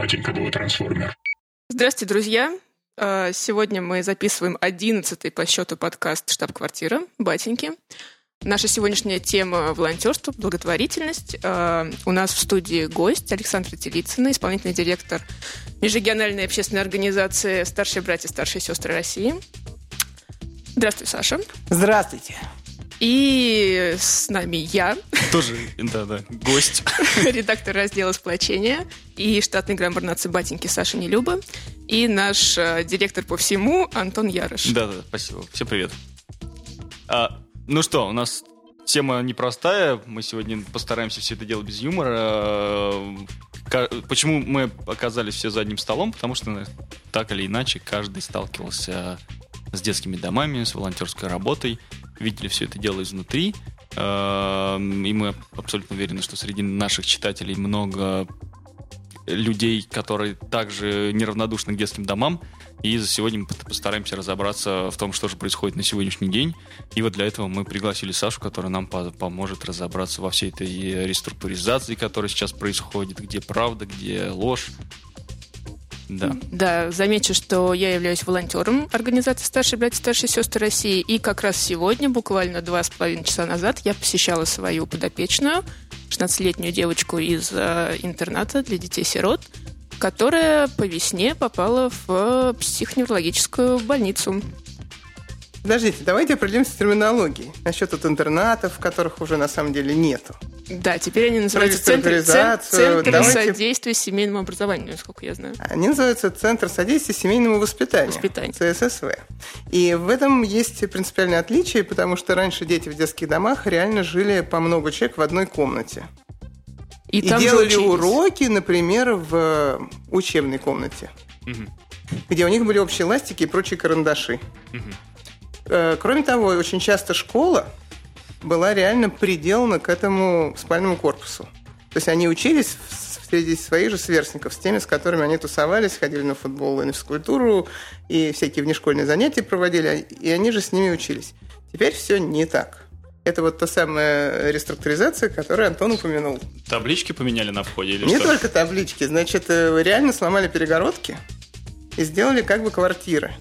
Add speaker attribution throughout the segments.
Speaker 1: батенька твой трансформер.
Speaker 2: Здравствуйте, друзья. А, сегодня мы записываем одиннадцатый по счету подкаст «Штаб-квартира» «Батеньки». Наша сегодняшняя тема – волонтерство, благотворительность. А, у нас в студии гость Александра Телицына, исполнительный директор межрегиональной общественной организации «Старшие братья, старшие сестры России». Здравствуй, Саша.
Speaker 3: Здравствуйте.
Speaker 2: И с нами я.
Speaker 4: Тоже, да-да, гость.
Speaker 2: Редактор раздела сплочения и штатный граммар нации батеньки Саша Нелюба. И наш э, директор по всему Антон Ярош.
Speaker 4: Да-да, спасибо. Всем привет. А, ну что, у нас тема непростая. Мы сегодня постараемся все это делать без юмора. Почему мы оказались все за одним столом? Потому что так или иначе каждый сталкивался с детскими домами, с волонтерской работой видели все это дело изнутри. Эм, и мы абсолютно уверены, что среди наших читателей много людей, которые также неравнодушны к детским домам. И за сегодня мы постараемся разобраться в том, что же происходит на сегодняшний день. И вот для этого мы пригласили Сашу, которая нам поможет разобраться во всей этой реструктуризации, которая сейчас происходит, где правда, где ложь,
Speaker 2: да. Да, замечу, что я являюсь волонтером организации «Старшие братья, старшие сестры России», и как раз сегодня, буквально два с половиной часа назад, я посещала свою подопечную, 16-летнюю девочку из э, интерната для детей-сирот, которая по весне попала в психоневрологическую больницу.
Speaker 3: Подождите, давайте определимся с терминологией насчет вот интернатов, которых уже на самом деле нету.
Speaker 2: Да, теперь они называются Центр, центр Давайте... содействия семейному образованию, насколько я знаю.
Speaker 3: Они называются Центр содействия семейному воспитанию. Воспитание. ЦССВ. И в этом есть принципиальное отличие, потому что раньше дети в детских домах реально жили по много человек в одной комнате. И, и делали уроки, например, в учебной комнате, угу. где у них были общие ластики и прочие карандаши. Угу. Кроме того, очень часто школа была реально приделана к этому спальному корпусу. То есть они учились среди своих же сверстников, с теми, с которыми они тусовались, ходили на футбол и на физкультуру, и всякие внешкольные занятия проводили, и они же с ними учились. Теперь все не так. Это вот та самая реструктуризация, которую Антон упомянул.
Speaker 4: Таблички поменяли на входе или
Speaker 3: Не
Speaker 4: что?
Speaker 3: только таблички. Значит, э, реально сломали перегородки и сделали как бы квартиры.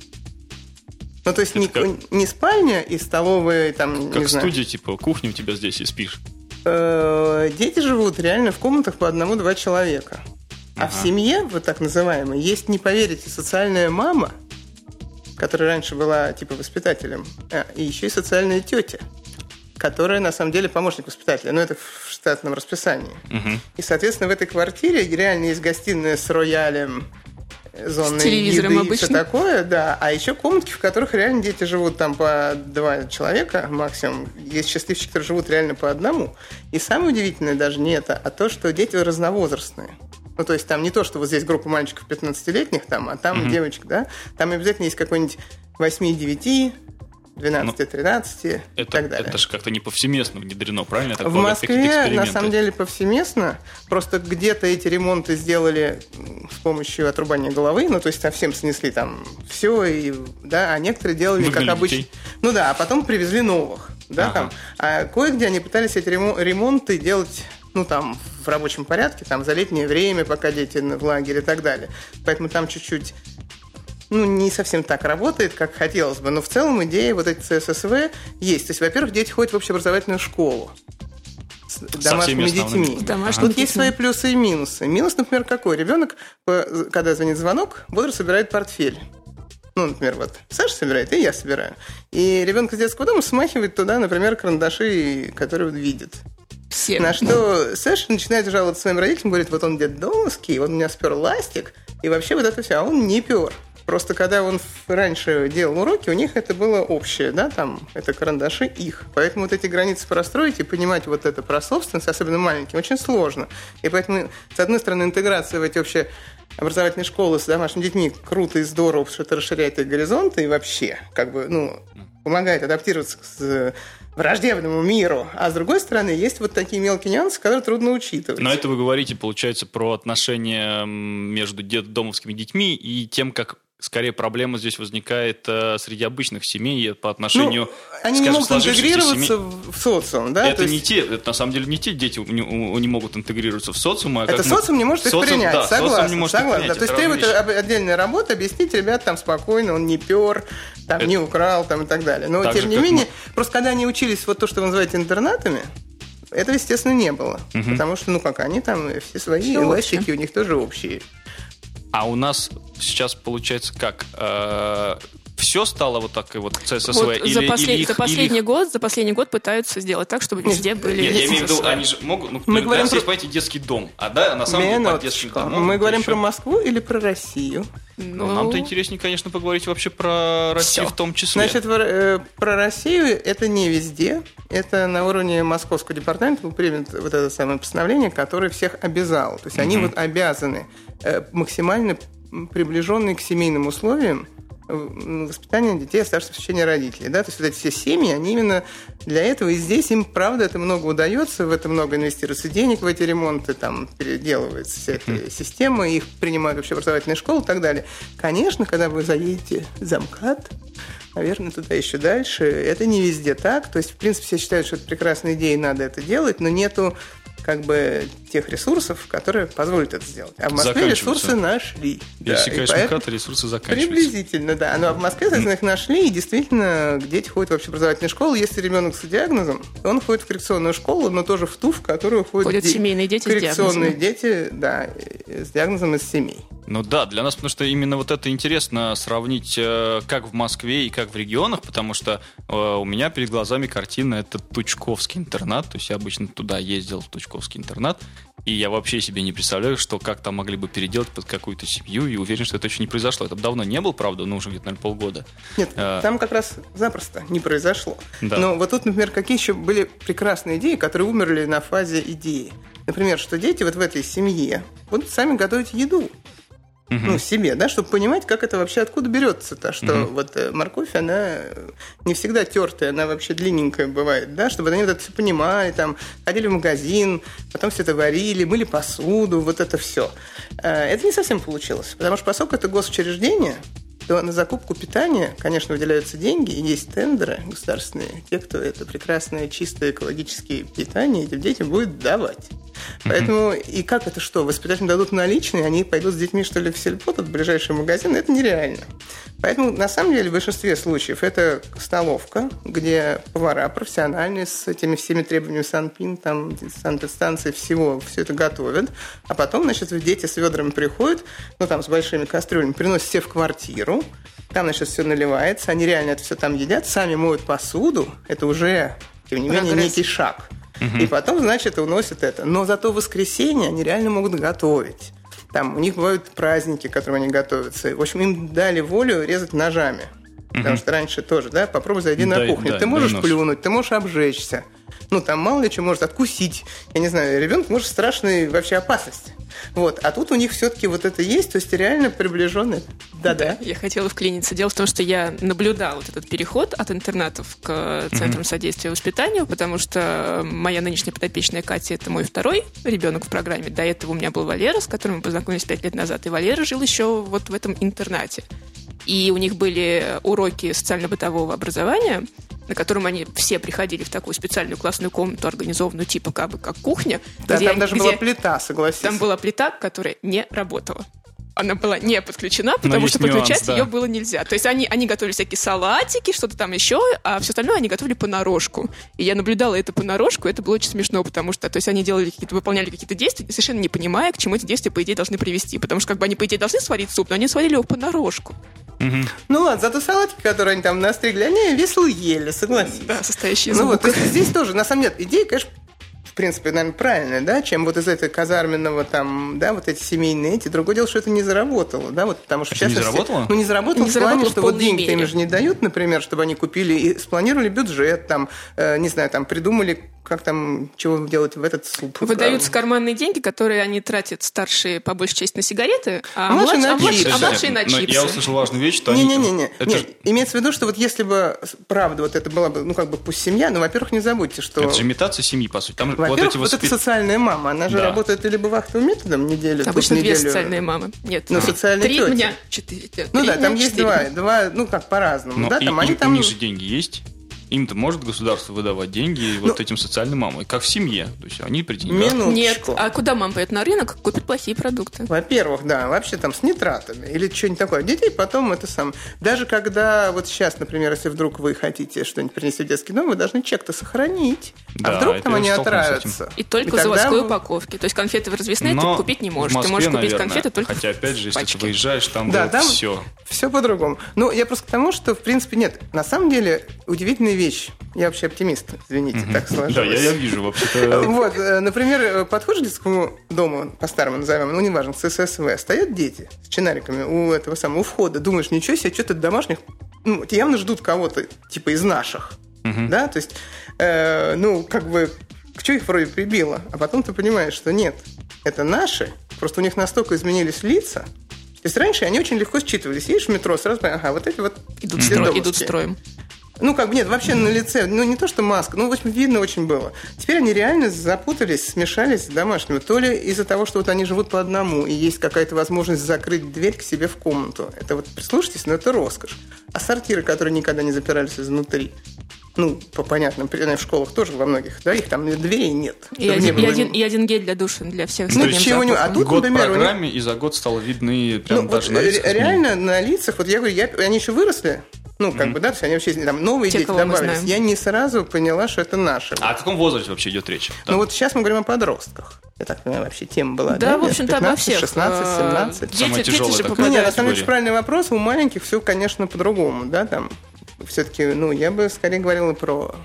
Speaker 3: Ну, то есть не, как... не спальня и столовая, там,
Speaker 4: Как
Speaker 3: не
Speaker 4: студия, типа, кухня у тебя здесь и спишь.
Speaker 3: Э, дети живут реально в комнатах по одному-два человека. А ага. в семье, вот так называемой, есть, не поверите, социальная мама, которая раньше была, типа, воспитателем, а, и еще и социальная тетя которая на самом деле помощник воспитателя, но это в штатном расписании. Угу. И, соответственно, в этой квартире реально есть гостиная с роялем, зоны
Speaker 2: телевизором
Speaker 3: еды
Speaker 2: обычно.
Speaker 3: и все такое, да. А еще комнатки, в которых реально дети живут там по два человека максимум. Есть счастливчики, которые живут реально по одному. И самое удивительное даже не это, а то, что дети разновозрастные. Ну, то есть там не то, что вот здесь группа мальчиков 15-летних, там, а там mm-hmm. девочек, да. Там обязательно есть какой-нибудь 8-9, 12, 13 ну, и так далее.
Speaker 4: Это же как-то не повсеместно внедрено, правильно?
Speaker 3: в Москве, на самом деле, повсеместно. Просто где-то эти ремонты сделали с помощью отрубания головы, ну, то есть совсем снесли там все, и, да, а некоторые делали, Выгнали как обычно. Ну да, а потом привезли новых, да, ага. там. А кое-где они пытались эти ремонты делать ну, там, в рабочем порядке, там, за летнее время, пока дети в лагере и так далее. Поэтому там чуть-чуть ну, не совсем так работает, как хотелось бы. Но в целом идея вот эти ЦССВ есть. То есть, во-первых, дети ходят в общеобразовательную школу с домашними детьми. Домашними Тут детьми. есть свои плюсы и минусы. Минус, например, какой? Ребенок, когда звонит звонок, бодро собирает портфель. Ну, например, вот Саша собирает, и я собираю. И ребенок из детского дома смахивает туда, например, карандаши, которые он видит.
Speaker 2: Все.
Speaker 3: На что Саша начинает жаловаться своим родителям, говорит, вот он детдомовский, он у меня спер ластик, и вообще вот это все, а он не пер. Просто когда он раньше делал уроки, у них это было общее, да, там, это карандаши их. Поэтому вот эти границы простроить и понимать вот это про собственность, особенно маленьким, очень сложно. И поэтому, с одной стороны, интеграция в эти общие образовательные школы с домашними детьми круто и здорово, потому что это расширяет их горизонты и вообще, как бы, ну, помогает адаптироваться к враждебному миру. А с другой стороны, есть вот такие мелкие нюансы, которые трудно учитывать.
Speaker 4: Но это вы говорите, получается, про отношения между домовскими детьми и тем, как скорее проблема здесь возникает э, среди обычных семей по отношению, ну,
Speaker 3: они скажем, не могут интегрироваться семей. в социум, да?
Speaker 4: Это не те, это на самом деле не те дети не, не могут интегрироваться в социум,
Speaker 3: а это социум не может их социум, принять, да, согласен, не может согласен. Принять, да. То есть требует вещи. отдельной работы, объяснить ребят там спокойно, он не пер, там это... не украл, там и так далее. Но так тем же, не менее, мы... просто когда они учились вот то, что вы называете интернатами, этого, естественно, не было. Угу. Потому что, ну как, они там все свои все эластики, у них тоже общие.
Speaker 4: А у нас сейчас получается как? Все стало вот так и вот CSSV? Вот
Speaker 2: или, за, послед... или их, за последний или... год, за последний год пытаются сделать так, чтобы везде были
Speaker 4: Я, я имею в виду, они же могут, ну, мы говорим про... есть, понимаете, детский дом, а да, на самом деле под детским домом.
Speaker 3: Мы говорим про Москву или про Россию?
Speaker 4: Ну, ну, нам-то интереснее, конечно, поговорить вообще про Россию Все. в том числе.
Speaker 3: Значит, э, про Россию это не везде. Это на уровне Московского департамента был принято вот это самое постановление, которое всех обязало. То есть они вот обязаны э, максимально приближенные к семейным условиям воспитания детей, оставшихся в течение родителей. Да? То есть вот эти все семьи, они именно для этого. И здесь им, правда, это много удается, в это много инвестируется денег в эти ремонты, там переделывается вся эта система, их принимают вообще образовательные школы и так далее. Конечно, когда вы заедете за МКАД, наверное, туда еще дальше. Это не везде так. То есть, в принципе, все считают, что это прекрасная идея, и надо это делать, но нету как бы тех ресурсов, которые позволят это сделать. А в Москве ресурсы нашли.
Speaker 4: Если, да, конечно, поэтому... ресурсы заканчиваются.
Speaker 3: Приблизительно, да. Но в Москве, соответственно, их нашли, и действительно дети ходят в общеобразовательную школу. Если ребенок с диагнозом, то он ходит в коррекционную школу, но тоже в ту, в которую ходят,
Speaker 2: ходят ди... семейные дети
Speaker 3: коррекционные с дети, да, с диагнозом из семей.
Speaker 4: Ну да, для нас, потому что именно вот это интересно сравнить э, как в Москве и как в регионах, потому что э, у меня перед глазами картина это Тучковский интернат, то есть я обычно туда ездил в Тучковский интернат, и я вообще себе не представляю, что как там могли бы переделать под какую-то семью, и уверен, что это еще не произошло. Это давно не было, правда, но уже где-то, наверное, полгода.
Speaker 3: Нет, а... там как раз запросто не произошло. Да. Но вот тут, например, какие еще были прекрасные идеи, которые умерли на фазе идеи. Например, что дети вот в этой семье будут сами готовить еду угу. ну, себе, да, чтобы понимать, как это вообще, откуда берется-то, что угу. вот э, морковь, она не всегда тертая, она вообще длинненькая бывает, да, чтобы они вот это все понимали, там, ходили в магазин, потом все это варили, мыли посуду, вот это все. Э, это не совсем получилось, потому что поскольку это госучреждение, то на закупку питания, конечно, выделяются деньги, и есть тендеры государственные. Те, кто это прекрасное, чистое экологическое питание этим детям будет давать. Поэтому и как это что? Воспитатели дадут наличные, они пойдут с детьми, что ли, в сельпо, в ближайший магазин? Это нереально. Поэтому, на самом деле, в большинстве случаев это столовка, где повара профессиональные с этими всеми требованиями санпин, там, санэпидстанции, всего, все это готовят. А потом, значит, дети с ведрами приходят, ну, там, с большими кастрюлями, приносят все в квартиру, там, значит, все наливается, они реально это все там едят, сами моют посуду, это уже, тем не менее, некий шаг. И потом, значит, уносят это. Но зато в воскресенье они реально могут готовить. Там у них бывают праздники, к которым они готовятся. В общем, им дали волю резать ножами. Потому что раньше тоже, да, попробуй зайди на кухню. ты можешь плюнуть, ты можешь обжечься. Ну, там мало ли что может откусить. Я не знаю, ребенок может страшной вообще опасности. Вот. А тут у них все-таки вот это есть, то есть реально приближенные. Да-да.
Speaker 2: Я хотела вклиниться. Дело в том, что я наблюдала вот этот переход от интернатов к центрам mm-hmm. содействия воспитанию, потому что моя нынешняя подопечная Катя – это мой второй ребенок в программе. До этого у меня был Валера, с которым мы познакомились пять лет назад. И Валера жил еще вот в этом интернате. И у них были уроки социально-бытового образования, на котором они все приходили в такую специальную классную комнату, организованную типа как бы как кухня.
Speaker 3: Да, где, там даже где, была плита, согласись.
Speaker 2: Там была плита, которая не работала она была не подключена, потому что подключать нюанс, да. ее было нельзя. То есть они, они готовили всякие салатики, что-то там еще, а все остальное они готовили понарошку. И я наблюдала это понарошку, и это было очень смешно, потому что то есть они делали какие-то, выполняли какие-то действия, совершенно не понимая, к чему эти действия, по идее, должны привести. Потому что как бы они, по идее, должны сварить суп, но они сварили его понарошку.
Speaker 3: Угу. Ну ладно, зато салатики, которые они там настригли, они весело ели, согласись.
Speaker 2: Да, состоящие из
Speaker 3: Ну вот, здесь тоже, на самом деле, идея, конечно, принципе, наверное, правильная, да, чем вот из этого казарменного там, да, вот эти семейные эти. Другое дело, что это не заработало, да, вот потому что
Speaker 4: это сейчас... не заработало?
Speaker 3: Ну, не заработало не в плане, что вот деньги им же не дают, например, чтобы они купили и спланировали бюджет, там, э, не знаю, там, придумали как там, чего вы делаете в этот суп.
Speaker 2: Выдаются карманные деньги, которые они тратят старшие, по большей части, на сигареты, а, младшие, на, а, младшие, а младшие на чипсы.
Speaker 4: Я услышал важную вещь, что
Speaker 3: не, они... Не-не-не, это... не, имеется в виду, что вот если бы, правда, вот это была бы, ну, как бы, пусть семья, но, во-первых, не забудьте, что...
Speaker 4: Это же имитация семьи, по сути.
Speaker 3: Там во-первых, вот, эти вот, вот это социальная мама, она же да. работает либо вахтовым методом неделю,
Speaker 2: Обычно
Speaker 3: две
Speaker 2: неделю. социальные мамы. Нет,
Speaker 3: ну, социальные
Speaker 2: три
Speaker 3: тети.
Speaker 2: дня, четыре.
Speaker 3: Ну да, там есть два, два, ну, как по-разному.
Speaker 4: Но
Speaker 3: да,
Speaker 4: и,
Speaker 3: там,
Speaker 4: и,
Speaker 3: они там...
Speaker 4: у них же деньги есть им-то может государство выдавать деньги ну, вот этим социальным мамам, как в семье. То есть они при деньгах.
Speaker 2: Минуточку. Нет, а куда мама пойдет на рынок, купит плохие продукты?
Speaker 3: Во-первых, да, вообще там с нитратами или что-нибудь такое. Детей потом это сам. Даже когда вот сейчас, например, если вдруг вы хотите что-нибудь принести в детский дом, вы должны чек-то сохранить. А да, а вдруг там они отравятся?
Speaker 2: И только и в заводской вы... упаковке. То есть конфеты вы развесные ты купить не можешь.
Speaker 4: Москве,
Speaker 2: ты можешь купить
Speaker 4: наверное,
Speaker 2: конфеты только
Speaker 4: Хотя, опять же, если
Speaker 2: пачке.
Speaker 4: ты выезжаешь, там
Speaker 3: да, там
Speaker 4: все.
Speaker 3: Все по-другому. Ну, я просто к тому, что, в принципе, нет. На самом деле, удивительная вещь. Я вообще оптимист, извините, так сложилось.
Speaker 4: Да, я, я вижу вообще-то.
Speaker 3: Вот, э, например, подходишь к детскому дому, по-старому назовем, ну, неважно, с ССВ, стоят дети с чинариками у этого самого, у входа. Думаешь, ничего себе, что-то домашних, ну, явно ждут кого-то, типа, из наших. Да, то есть, э, ну, как бы, к чему их вроде прибило? А потом ты понимаешь, что нет, это наши, просто у них настолько изменились лица, то есть раньше они очень легко считывались. Едешь в метро, сразу понимаешь, ага, вот эти вот
Speaker 2: идут, стро, идут строем.
Speaker 3: Ну, как бы нет, вообще на лице, ну, не то, что маска, ну, в общем, видно очень было. Теперь они реально запутались, смешались с домашними. То ли из-за того, что вот они живут по одному, и есть какая-то возможность закрыть дверь к себе в комнату. Это вот, прислушайтесь, но это роскошь. А сортиры, которые никогда не запирались изнутри, ну, по понятным причинам, в школах тоже во многих, да, их там дверей нет.
Speaker 2: И, один, и, один, и один гель для душа для всех.
Speaker 3: Ну, чего не... А тут,
Speaker 4: год
Speaker 3: например,
Speaker 4: программе,
Speaker 3: них...
Speaker 4: и за год стало видны прям
Speaker 3: ну,
Speaker 4: даже
Speaker 3: вот
Speaker 4: на лицах.
Speaker 3: Реально на лицах, вот я говорю, я, они еще выросли, ну, как mm-hmm. бы, да, то есть они вообще там новые Те, дети добавились. Я не сразу поняла, что это наши.
Speaker 4: А о каком возрасте вообще идет речь?
Speaker 3: Ну, вот сейчас мы говорим о подростках. Я так понимаю, вообще тема была.
Speaker 2: Да, да в общем-то, обо всех.
Speaker 3: 16, 17.
Speaker 2: Дети, Самая дети же
Speaker 3: ну, нет, на самом деле, правильный вопрос. У маленьких все, конечно, по-другому, да, там. Все-таки, ну, я бы скорее говорила про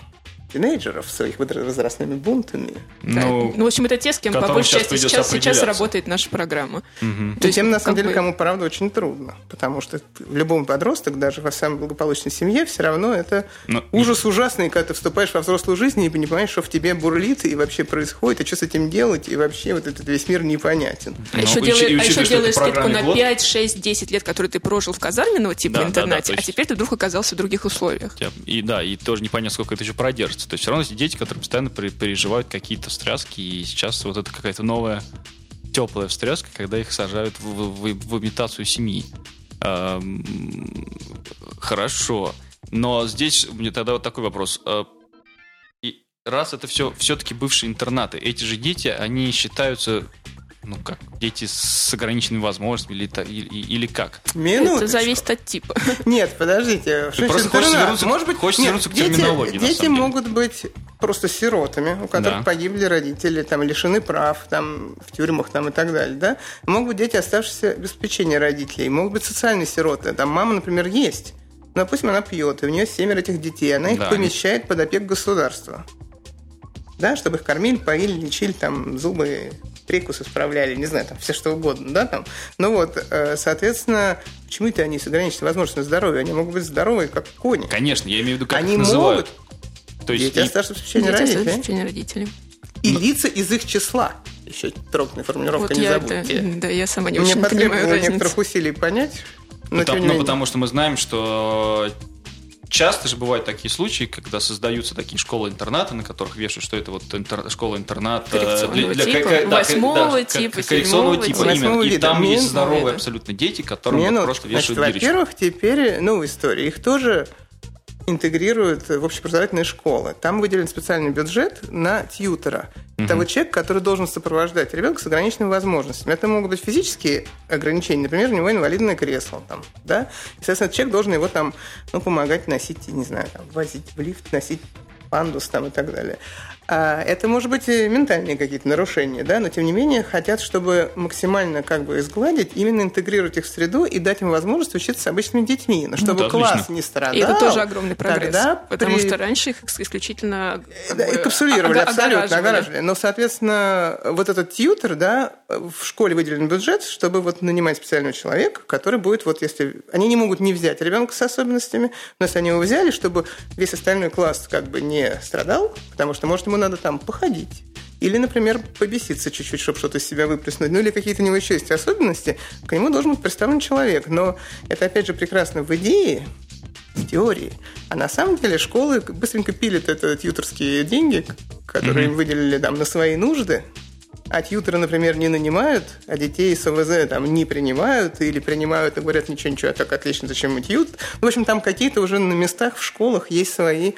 Speaker 3: тинейджеров своих возрастными бунтами.
Speaker 2: Ну, ну, в общем, это те, с кем по большей части сейчас, сейчас работает наша программа.
Speaker 3: Угу. То есть, тем, на самом деле, бы... кому, правда, очень трудно. Потому что в любом подросток, даже в самой благополучной семье, все равно это Но... ужас ужасный, когда ты вступаешь во взрослую жизнь и не понимаешь, что в тебе бурлит и вообще происходит, и что с этим делать, и вообще вот этот весь мир непонятен.
Speaker 2: А еще, ну, делаешь, а еще делаешь скидку на 5, 6, 10 лет, которые ты прожил в казарменного типа да, интернате, да, да, есть... а теперь ты вдруг оказался в других условиях.
Speaker 4: И да, и тоже непонятно, сколько это еще продержится. То есть все равно эти дети, которые постоянно переживают какие-то встряски, и сейчас вот это какая-то новая теплая встряска, когда их сажают в, в, в имитацию семьи. Эм, хорошо. Но здесь мне тогда вот такой вопрос. Э, раз это все все-таки бывшие интернаты, эти же дети, они считаются ну как, дети с ограниченными возможностями или, или, или как?
Speaker 3: Минуточку.
Speaker 2: Это зависит от типа.
Speaker 3: Нет, подождите.
Speaker 4: Ты просто хочешь вернуться, Может быть, хочешь нет, вернуться к терминологии,
Speaker 3: Дети, дети могут быть просто сиротами, у которых да. погибли родители, там, лишены прав, там, в тюрьмах там, и так далее. Да? Могут быть дети, оставшиеся без попечения родителей. Могут быть социальные сироты. Там мама, например, есть. Но, допустим, она пьет, и у нее семеро этих детей. Она их да. помещает под опеку государства. Да, чтобы их кормили, поили, лечили, там, зубы прикусы справляли, не знаю, там все что угодно, да, там. Ну вот, э, соответственно, почему это они с ограниченной возможностью здоровья? Они могут быть здоровые, как кони.
Speaker 4: Конечно, я имею в виду, как
Speaker 3: Они
Speaker 4: называют.
Speaker 3: могут. То есть дети и... в течение родителей.
Speaker 2: родителей.
Speaker 3: И Но... лица из их числа. Еще трогательная формулировка, вот не забудьте.
Speaker 2: Это, да, я сама не
Speaker 3: Мне
Speaker 2: очень
Speaker 3: потребовалось некоторых усилий понять.
Speaker 4: Но, потому, ну, потому что мы знаем, что часто же бывают такие случаи, когда создаются такие школы-интернаты, на которых вешают, что это вот интер... школа-интернат
Speaker 2: для, для типа, да, восьмого да, типа,
Speaker 4: коррекционного типа,
Speaker 2: типа
Speaker 4: именно. И там есть здоровые вида. абсолютно дети, которым вот просто вешают
Speaker 3: Значит, Во-первых, теперь, ну, в истории, их тоже интегрируют в общеобразовательные школы. Там выделен специальный бюджет на тьютера. Угу. Это вот человек, который должен сопровождать ребенка с ограниченными возможностями. Это могут быть физические ограничения, например, у него инвалидное кресло. Там, да? И, соответственно, человек должен его там, ну, помогать носить, не знаю, там, возить в лифт, носить пандус там и так далее. А это, может быть, ментальные какие-то нарушения, да, но тем не менее хотят, чтобы максимально как бы изгладить, именно интегрировать их в среду и дать им возможность учиться с обычными детьми, но чтобы ну, да, класс отлично. не страдал.
Speaker 2: И это тоже огромный прогресс,
Speaker 3: тогда
Speaker 2: потому при... что раньше их исключительно
Speaker 3: да, бы, капсулировали, абсолютно, огораживали. Но, соответственно, вот этот тьютер, да, в школе выделен бюджет, чтобы вот нанимать специального человека, который будет вот если... Они не могут не взять ребенка с особенностями, но если они его взяли, чтобы весь остальной класс как бы не страдал, потому что, может, ему ему надо там походить. Или, например, побеситься чуть-чуть, чтобы что-то из себя выплеснуть. Ну, или какие-то у него еще есть особенности. К нему должен быть представлен человек. Но это, опять же, прекрасно в идее, в теории. А на самом деле школы быстренько пилят это тьюторские деньги, которые mm-hmm. им выделили там на свои нужды, а тьютера, например, не нанимают, а детей с ОВЗ там не принимают или принимают и говорят, ничего, ничего, так отлично, зачем мы тьют. В общем, там какие-то уже на местах в школах есть свои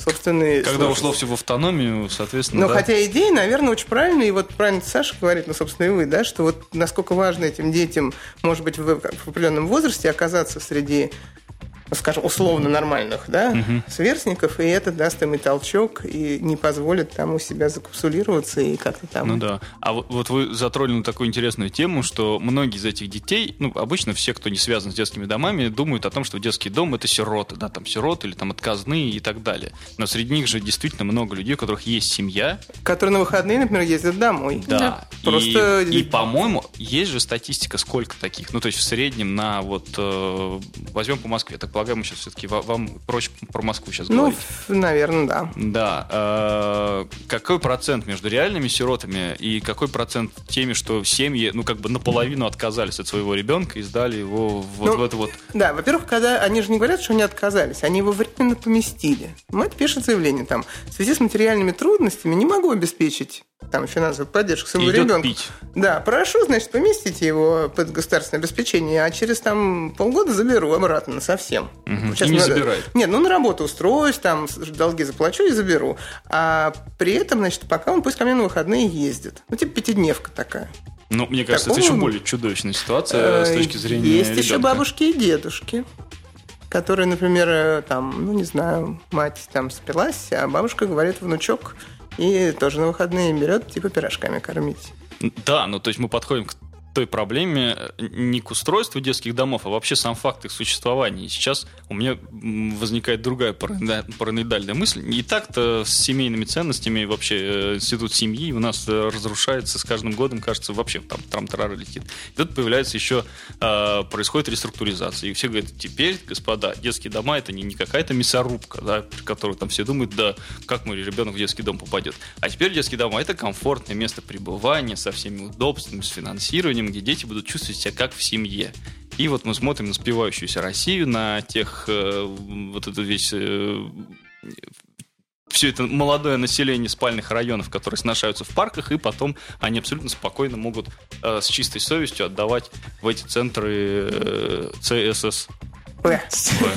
Speaker 3: собственные...
Speaker 4: Когда сложности. ушло все в автономию, соответственно,
Speaker 3: Но
Speaker 4: да?
Speaker 3: хотя идея, наверное, очень правильная, и вот правильно Саша говорит, ну, собственно, и вы, да, что вот насколько важно этим детям, может быть, в, в определенном возрасте оказаться среди скажем, условно нормальных, да, угу. сверстников, и это даст им и толчок, и не позволит там у себя закапсулироваться и как-то там...
Speaker 4: Ну да. А вот, вот вы затронули такую интересную тему, что многие из этих детей, ну, обычно все, кто не связан с детскими домами, думают о том, что детский дом — это сироты, да, там сироты или там отказные и так далее. Но среди них же действительно много людей, у которых есть семья.
Speaker 3: Которые на выходные, например, ездят домой.
Speaker 4: Да. да. Просто... И, и по-моему, есть же статистика, сколько таких. Ну, то есть в среднем на вот... Э, возьмем по Москве, так предполагаем, сейчас все-таки вам проще про Москву сейчас
Speaker 3: ну,
Speaker 4: говорить.
Speaker 3: Ну, наверное, да.
Speaker 4: Да. Э, какой процент между реальными сиротами и какой процент теми, что семьи, ну, как бы наполовину отказались от своего ребенка и сдали его вот ну, в это вот...
Speaker 3: Да, во-первых, когда они же не говорят, что они отказались, они его временно поместили. Мать пишет заявление там, в связи с материальными трудностями не могу обеспечить там финансовую поддержку своему ребенку.
Speaker 4: Пить.
Speaker 3: Да, прошу, значит, поместите его под государственное обеспечение, а через там полгода заберу обратно совсем.
Speaker 4: Угу. Сейчас и не надо... забирает.
Speaker 3: Нет, ну на работу устроюсь, там долги заплачу и заберу. А при этом, значит, пока он пусть ко мне на выходные ездит. Ну, типа пятидневка такая.
Speaker 4: Ну, мне кажется, Такого... это еще более чудовищная ситуация с точки зрения
Speaker 3: Есть
Speaker 4: ребенка.
Speaker 3: еще бабушки и дедушки которые, например, э, там, ну, не знаю, мать там спилась, а бабушка говорит, внучок, и тоже на выходные берет, типа, пирожками кормить.
Speaker 4: Да, ну то есть мы подходим к той проблеме э, не к устройству детских домов, а вообще сам факт их существования. И сейчас у меня возникает другая параноидальная мысль. И так-то с семейными ценностями вообще э, институт семьи у нас э, разрушается с каждым годом, кажется, вообще там трам-тарара летит. И тут появляется еще, э, происходит реструктуризация. И все говорят, теперь, господа, детские дома это не, не какая-то мясорубка, да, при которой там все думают, да, как мой ребенок в детский дом попадет. А теперь детские дома это комфортное место пребывания со всеми удобствами, с финансированием, где дети будут чувствовать себя как в семье. И вот мы смотрим на спивающуюся Россию, на тех, э, вот это весь э, все это молодое население спальных районов, которые сношаются в парках, и потом они абсолютно спокойно могут э, с чистой совестью отдавать в эти центры э, ЦСС.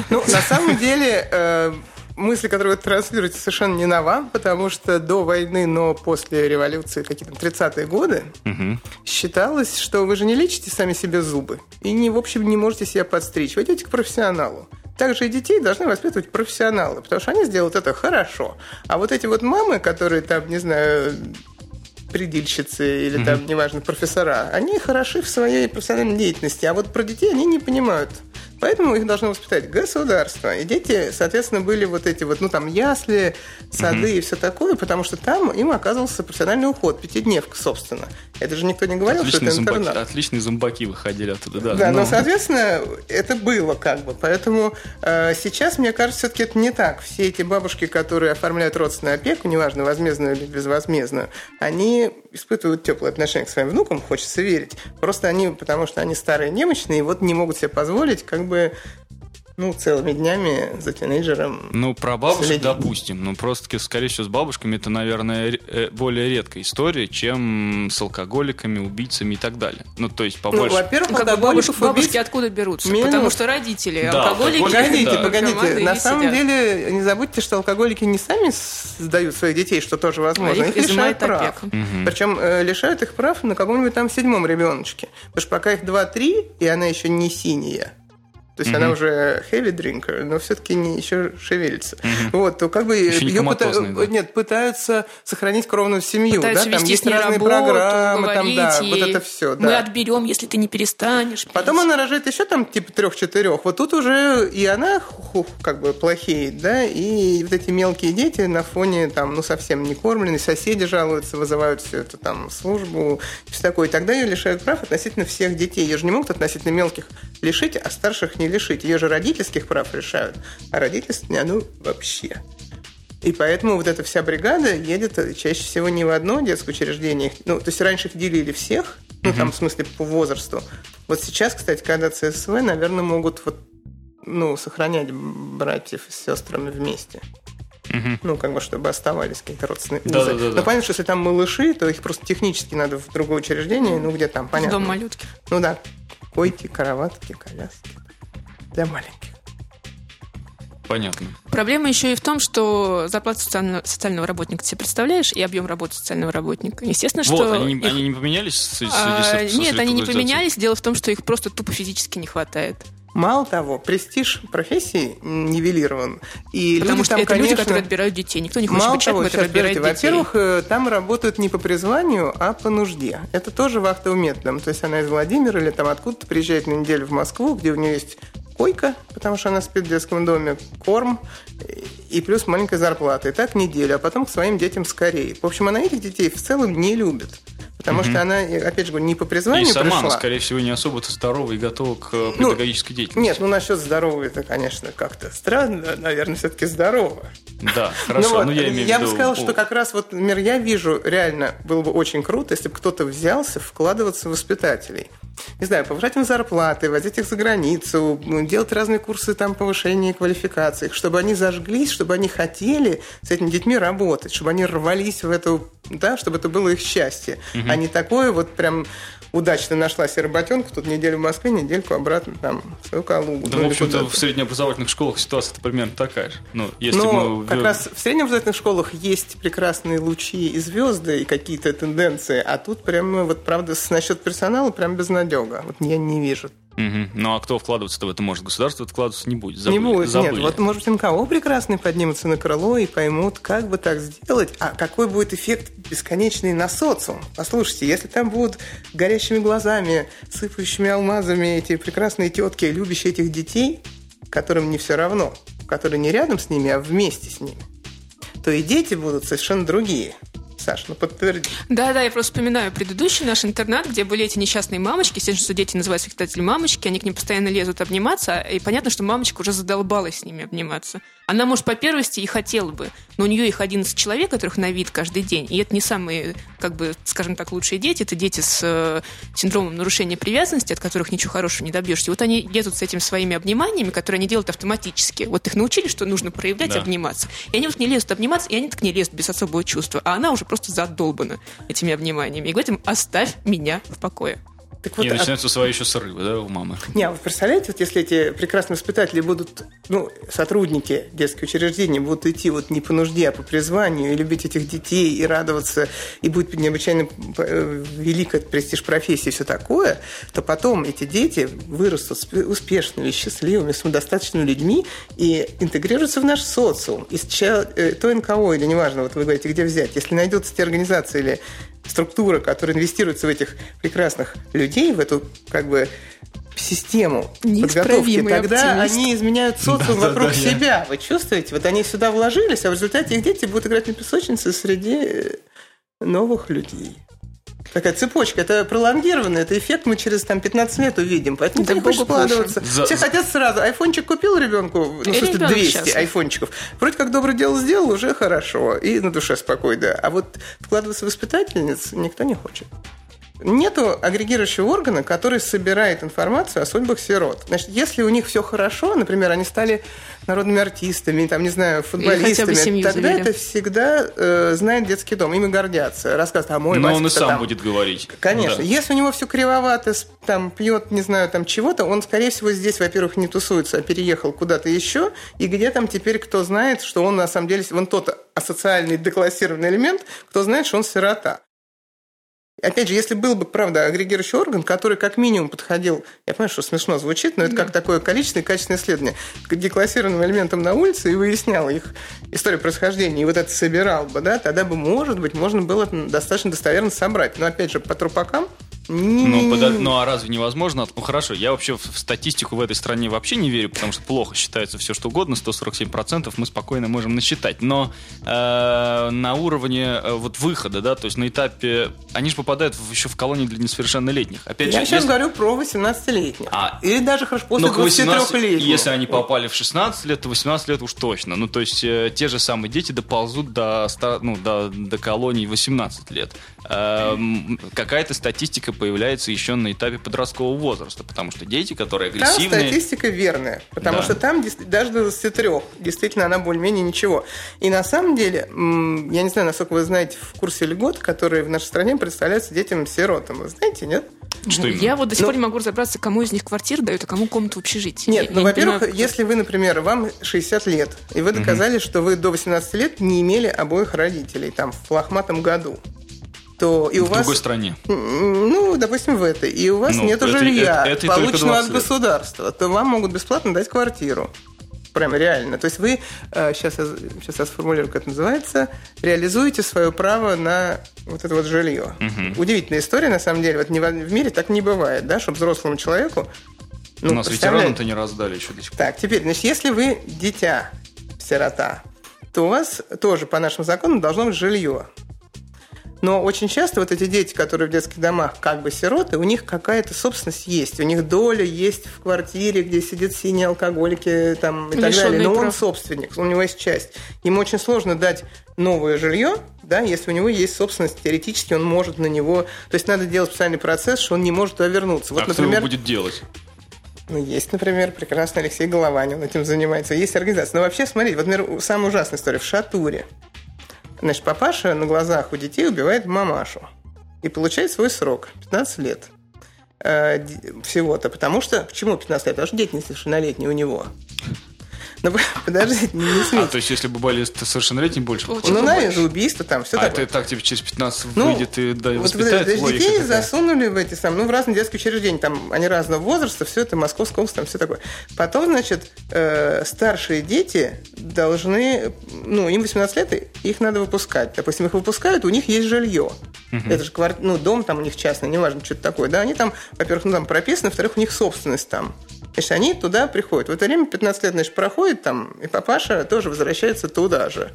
Speaker 3: Ну, на самом деле, э, мысли, которые вы транслируете, совершенно не нова, потому что до войны, но после революции, какие-то 30-е годы, угу. считалось, что вы же не лечите сами себе зубы и, не, в общем, не можете себя подстричь. Вы идете к профессионалу. Также и детей должны воспитывать профессионалы, потому что они сделают это хорошо. А вот эти вот мамы, которые там, не знаю, предельщицы или там, неважно, профессора, они хороши в своей профессиональной деятельности, а вот про детей они не понимают. Поэтому их должно воспитать государство. И дети, соответственно, были вот эти вот, ну, там, ясли, сады угу. и все такое, потому что там им оказывался профессиональный уход, пятидневка, собственно. Это же никто не говорил, Отличные что это интернат.
Speaker 4: Зомбаки, отличные зомбаки выходили оттуда, да.
Speaker 3: Да, но, но соответственно, это было как бы. Поэтому э, сейчас, мне кажется, все-таки это не так. Все эти бабушки, которые оформляют родственную опеку, неважно, возмездную или безвозмездную, они испытывают теплое отношение к своим внукам, хочется верить. Просто они, потому что они старые немощные, и вот не могут себе позволить как бы ну, целыми днями за тинейджером.
Speaker 4: Ну, про бабушек, следить. допустим. Ну, просто, скорее всего, с бабушками это, наверное, э, более редкая история, чем с алкоголиками, убийцами и так далее. Ну, то есть, побольше... Ну,
Speaker 3: во-первых,
Speaker 2: ну, как бабушек, бабушки откуда берутся? Минус. Потому что родители, да, алкоголики...
Speaker 3: Погодите, да. погодите. На самом сидят. деле, не забудьте, что алкоголики не сами сдают своих детей, что тоже возможно. А их, их лишают прав. Угу. Причем э, лишают их прав на каком-нибудь там седьмом ребеночке. Потому что пока их 2-3, и она еще не синяя, то есть mm-hmm. она уже heavy drinker, но все-таки не еще шевелится. Mm-hmm. Вот, то как бы
Speaker 4: еще ее пыта...
Speaker 3: да. нет, пытаются сохранить кровную семью, пытаются да, там есть разные работу, программы, там, да, вот это все. Да.
Speaker 2: Мы отберем, если ты не перестанешь. Пить.
Speaker 3: Потом она рожает еще там типа трех-четырех. Вот тут уже и она как бы плохеет, да, и вот эти мелкие дети на фоне там, ну совсем не кормленные, соседи жалуются, вызывают все это там службу, все такое. И тогда ее лишают прав относительно всех детей. Ее же не могут относительно мелких лишить, а старших не лишить. Ее же родительских прав решают, а родительских, ну, вообще. И поэтому вот эта вся бригада едет чаще всего не в одно детское учреждение. Ну, то есть раньше их делили всех, ну, угу. там, в смысле, по возрасту. Вот сейчас, кстати, когда ЦСВ, наверное, могут вот, ну, сохранять братьев с сестрами вместе. Угу. Ну, как бы, чтобы оставались какие-то родственные
Speaker 4: да, узы. Да, да,
Speaker 3: Но
Speaker 4: да.
Speaker 3: понятно, что если там малыши, то их просто технически надо в другое учреждение, ну, где там, понятно.
Speaker 2: Дом малютки.
Speaker 3: Ну да, койки, кроватки, коляски. Для маленьких.
Speaker 4: Понятно.
Speaker 2: Проблема еще и в том, что зарплата социального, социального работника ты себе представляешь и объем работы социального работника. Естественно,
Speaker 4: вот,
Speaker 2: что...
Speaker 4: Они,
Speaker 2: их...
Speaker 4: они не поменялись?
Speaker 2: А, с, нет, они не поменялись. Дело в том, что их просто тупо физически не хватает.
Speaker 3: Мало того, престиж профессии нивелирован.
Speaker 2: И Потому люди что там, это конечно, люди, которые отбирают детей. Никто не хочет
Speaker 3: мало
Speaker 2: быть человеком,
Speaker 3: который
Speaker 2: отбирает детей.
Speaker 3: Во-первых, э, там работают не по призванию, а по нужде. Это тоже вахтовым методом. То есть она из Владимира или там откуда-то приезжает на неделю в Москву, где у нее есть койка, потому что она спит в детском доме, корм и плюс маленькая зарплата. И так неделю, а потом к своим детям скорее. В общем, она этих детей в целом не любит. Потому угу. что она, опять же не по призванию
Speaker 4: И сама
Speaker 3: пришла.
Speaker 4: она, скорее всего, не особо-то здорова и готова к э, ну, педагогической деятельности.
Speaker 3: Нет, ну насчет здорового это, конечно, как-то странно. Наверное, все-таки здорово.
Speaker 4: Да, хорошо.
Speaker 3: Ну, вот,
Speaker 4: ну, я имею
Speaker 3: я
Speaker 4: в виду...
Speaker 3: бы сказал, что как раз вот, например, я вижу, реально было бы очень круто, если бы кто-то взялся вкладываться в воспитателей не знаю, повышать им зарплаты, возить их за границу, делать разные курсы там повышения квалификации, чтобы они зажглись, чтобы они хотели с этими детьми работать, чтобы они рвались в эту, да, чтобы это было их счастье, угу. а не такое вот прям удачно нашлась работенка, тут неделю в Москве, недельку обратно там в свою Калугу.
Speaker 4: Да, ну, в общем-то, в среднеобразовательных школах ситуация примерно такая же. Ну, если
Speaker 3: Но
Speaker 4: мы...
Speaker 3: как раз в среднеобразовательных школах есть прекрасные лучи и звезды, и какие-то тенденции, а тут прямо вот, правда, насчет персонала прям безнадега. Вот я не вижу
Speaker 4: Угу. Ну а кто вкладываться-то в это может? Государство вкладываться не будет. Забыли,
Speaker 3: не будет,
Speaker 4: забыли.
Speaker 3: нет. Вот может НКО прекрасные поднимутся на крыло и поймут, как бы так сделать. А какой будет эффект бесконечный на социум? Послушайте, если там будут горящими глазами, сыпающими алмазами эти прекрасные тетки, любящие этих детей, которым не все равно, которые не рядом с ними, а вместе с ними, то и дети будут совершенно другие. Саш, ну подтверди.
Speaker 2: Да, да, я просто вспоминаю предыдущий наш интернат, где были эти несчастные мамочки. Естественно, что дети называют воспитатели мамочки, они к ним постоянно лезут обниматься, и понятно, что мамочка уже задолбалась с ними обниматься. Она, может, по первости и хотела бы, но у нее их 11 человек, которых на вид каждый день, и это не самые, как бы, скажем так, лучшие дети, это дети с э, синдромом нарушения привязанности, от которых ничего хорошего не добьешься. вот они лезут с этими своими обниманиями, которые они делают автоматически. Вот их научили, что нужно проявлять, да. обниматься. И они вот не лезут обниматься, и они так не лезут без особого чувства. А она уже просто задолбана этими обниманиями. И говорит им, оставь меня в покое.
Speaker 4: Так вот, и начинаются а... свои еще срывы, да, у мамы.
Speaker 3: Не, а вы представляете, вот если эти прекрасные воспитатели будут, ну, сотрудники детских учреждений будут идти вот не по нужде, а по призванию, и любить этих детей, и радоваться, и будет необычайно э, великий престиж профессии и все такое, то потом эти дети вырастут успешными, счастливыми, самодостаточными людьми и интегрируются в наш социум. И э, то НКО или неважно, вот вы говорите, где взять, если найдутся те организации или структура, которая инвестируется в этих прекрасных людей, в эту как бы систему подготовки, тогда оптимист. они изменяют социум да, вокруг да, да, себя. Я... Вы чувствуете? Вот они сюда вложились, а в результате их дети будут играть на песочнице среди новых людей такая цепочка. Это пролонгированный, это эффект мы через там, 15 лет увидим. Поэтому ты не хочешь вкладываться. За... Все хотят сразу. Айфончик купил ребенку, ну, смысле, 200 счастлив. айфончиков. Вроде как доброе дело сделал, уже хорошо. И на душе спокойно. А вот вкладываться в воспитательниц никто не хочет. Нету агрегирующего органа, который собирает информацию о судьбах сирот. Значит, если у них все хорошо, например, они стали народными артистами, там, не знаю, футболистами, тогда завели. это всегда э, знает детский дом, ими гордятся, рассказывают, а мой
Speaker 4: Но он и сам
Speaker 3: там.
Speaker 4: будет говорить.
Speaker 3: Конечно.
Speaker 4: Да.
Speaker 3: Если у него все кривовато, там, пьет, не знаю, там чего-то, он, скорее всего, здесь, во-первых, не тусуется, а переехал куда-то еще, и где там теперь кто знает, что он на самом деле, вон тот асоциальный деклассированный элемент, кто знает, что он сирота. Опять же, если был бы, правда, агрегирующий орган, который как минимум подходил, я понимаю, что смешно звучит, но это да. как такое количественное и качественное исследование, к деклассированным элементам на улице и выяснял их историю происхождения, и вот это собирал бы, да, тогда бы, может быть, можно было достаточно достоверно собрать. Но, опять же, по трупакам
Speaker 4: Ну, подо... ну, а разве невозможно? Ну, хорошо, я вообще в статистику в этой стране вообще не верю, потому что плохо считается все, что угодно, 147% мы спокойно можем насчитать. Но э, на уровне э, вот выхода, да, то есть на этапе... Они же попадают в, еще в колонии для несовершеннолетних.
Speaker 3: Опять я же, сейчас если... говорю про 18-летних. А, Или даже хорошо после 23-летних.
Speaker 4: Если они попали в 16 лет, то 18 лет уж точно. Ну, то есть э, те же самые дети доползут до, ну, до, до колонии 18 лет. Э, какая-то статистика появляется еще на этапе подросткового возраста, потому что дети, которые агрессивные...
Speaker 3: Там статистика верная, потому да. что там даже до 23 действительно она более-менее ничего. И на самом деле, я не знаю, насколько вы знаете в курсе льгот, которые в нашей стране представляются детям-сиротам. Вы знаете, нет?
Speaker 2: Что именно? Я вот до сих ну, пор не могу разобраться, кому из них квартиру дают, а кому комнату общежития.
Speaker 3: Нет, я, ну, я во-первых, понимаю, если вы, например, вам 60 лет, и вы доказали, угу. что вы до 18 лет не имели обоих родителей, там, в лохматом году, то и у в вас...
Speaker 4: другой стране.
Speaker 3: Ну, допустим, в этой. И у вас ну, нет жилья, это, это полученного от государства, то вам могут бесплатно дать квартиру. Прямо реально. То есть вы, сейчас, э, сейчас я сформулирую, как это называется, реализуете свое право на вот это вот жилье. Угу. Удивительная история, на самом деле. Вот в, в мире так не бывает, да, чтобы взрослому человеку
Speaker 4: ну, У нас ветеранам-то не раздали еще до сих пор.
Speaker 3: Так, теперь, значит, если вы дитя, сирота, то у вас тоже по нашим законам должно быть жилье. Но очень часто вот эти дети, которые в детских домах как бы сироты, у них какая-то собственность есть. У них доля есть в квартире, где сидят синие алкоголики там, и так далее. Но прав. он собственник, у него есть часть. Ему очень сложно дать новое жилье, да, если у него есть собственность, теоретически он может на него... То есть надо делать специальный процесс, что он не может туда вернуться.
Speaker 4: Вот, а например, кто его будет делать?
Speaker 3: Ну, есть, например, прекрасный Алексей Голованин, он этим занимается. Есть организация. Но вообще, смотрите, вот, например, самая ужасная история. В Шатуре Значит, папаша на глазах у детей убивает мамашу и получает свой срок 15 лет э, всего-то. Потому что... Почему 15 лет? Потому что дети несовершеннолетние у него. Ну, подождите, не, не смейте.
Speaker 4: А, то есть, если бы были совершеннолетние, больше
Speaker 3: Ну, наверное, убийство там, все
Speaker 4: а такое. это так, типа, через 15 ну, выйдет и да, вот,
Speaker 3: воспитает вот, детей такая. засунули в эти самые, ну, в разные детские учреждения, там, они разного возраста, все это Московская область, там все такое. Потом, значит, э, старшие дети должны, ну, им 18 лет, их надо выпускать. Допустим, их выпускают, у них есть жилье. Угу. Это же кварт... ну, дом там у них частный, неважно, что-то такое. Да, они там, во-первых, ну, там прописаны, во-вторых, у них собственность там. Значит, они туда приходят. В это время 15 лет, значит, проходит там, и папаша тоже возвращается туда же.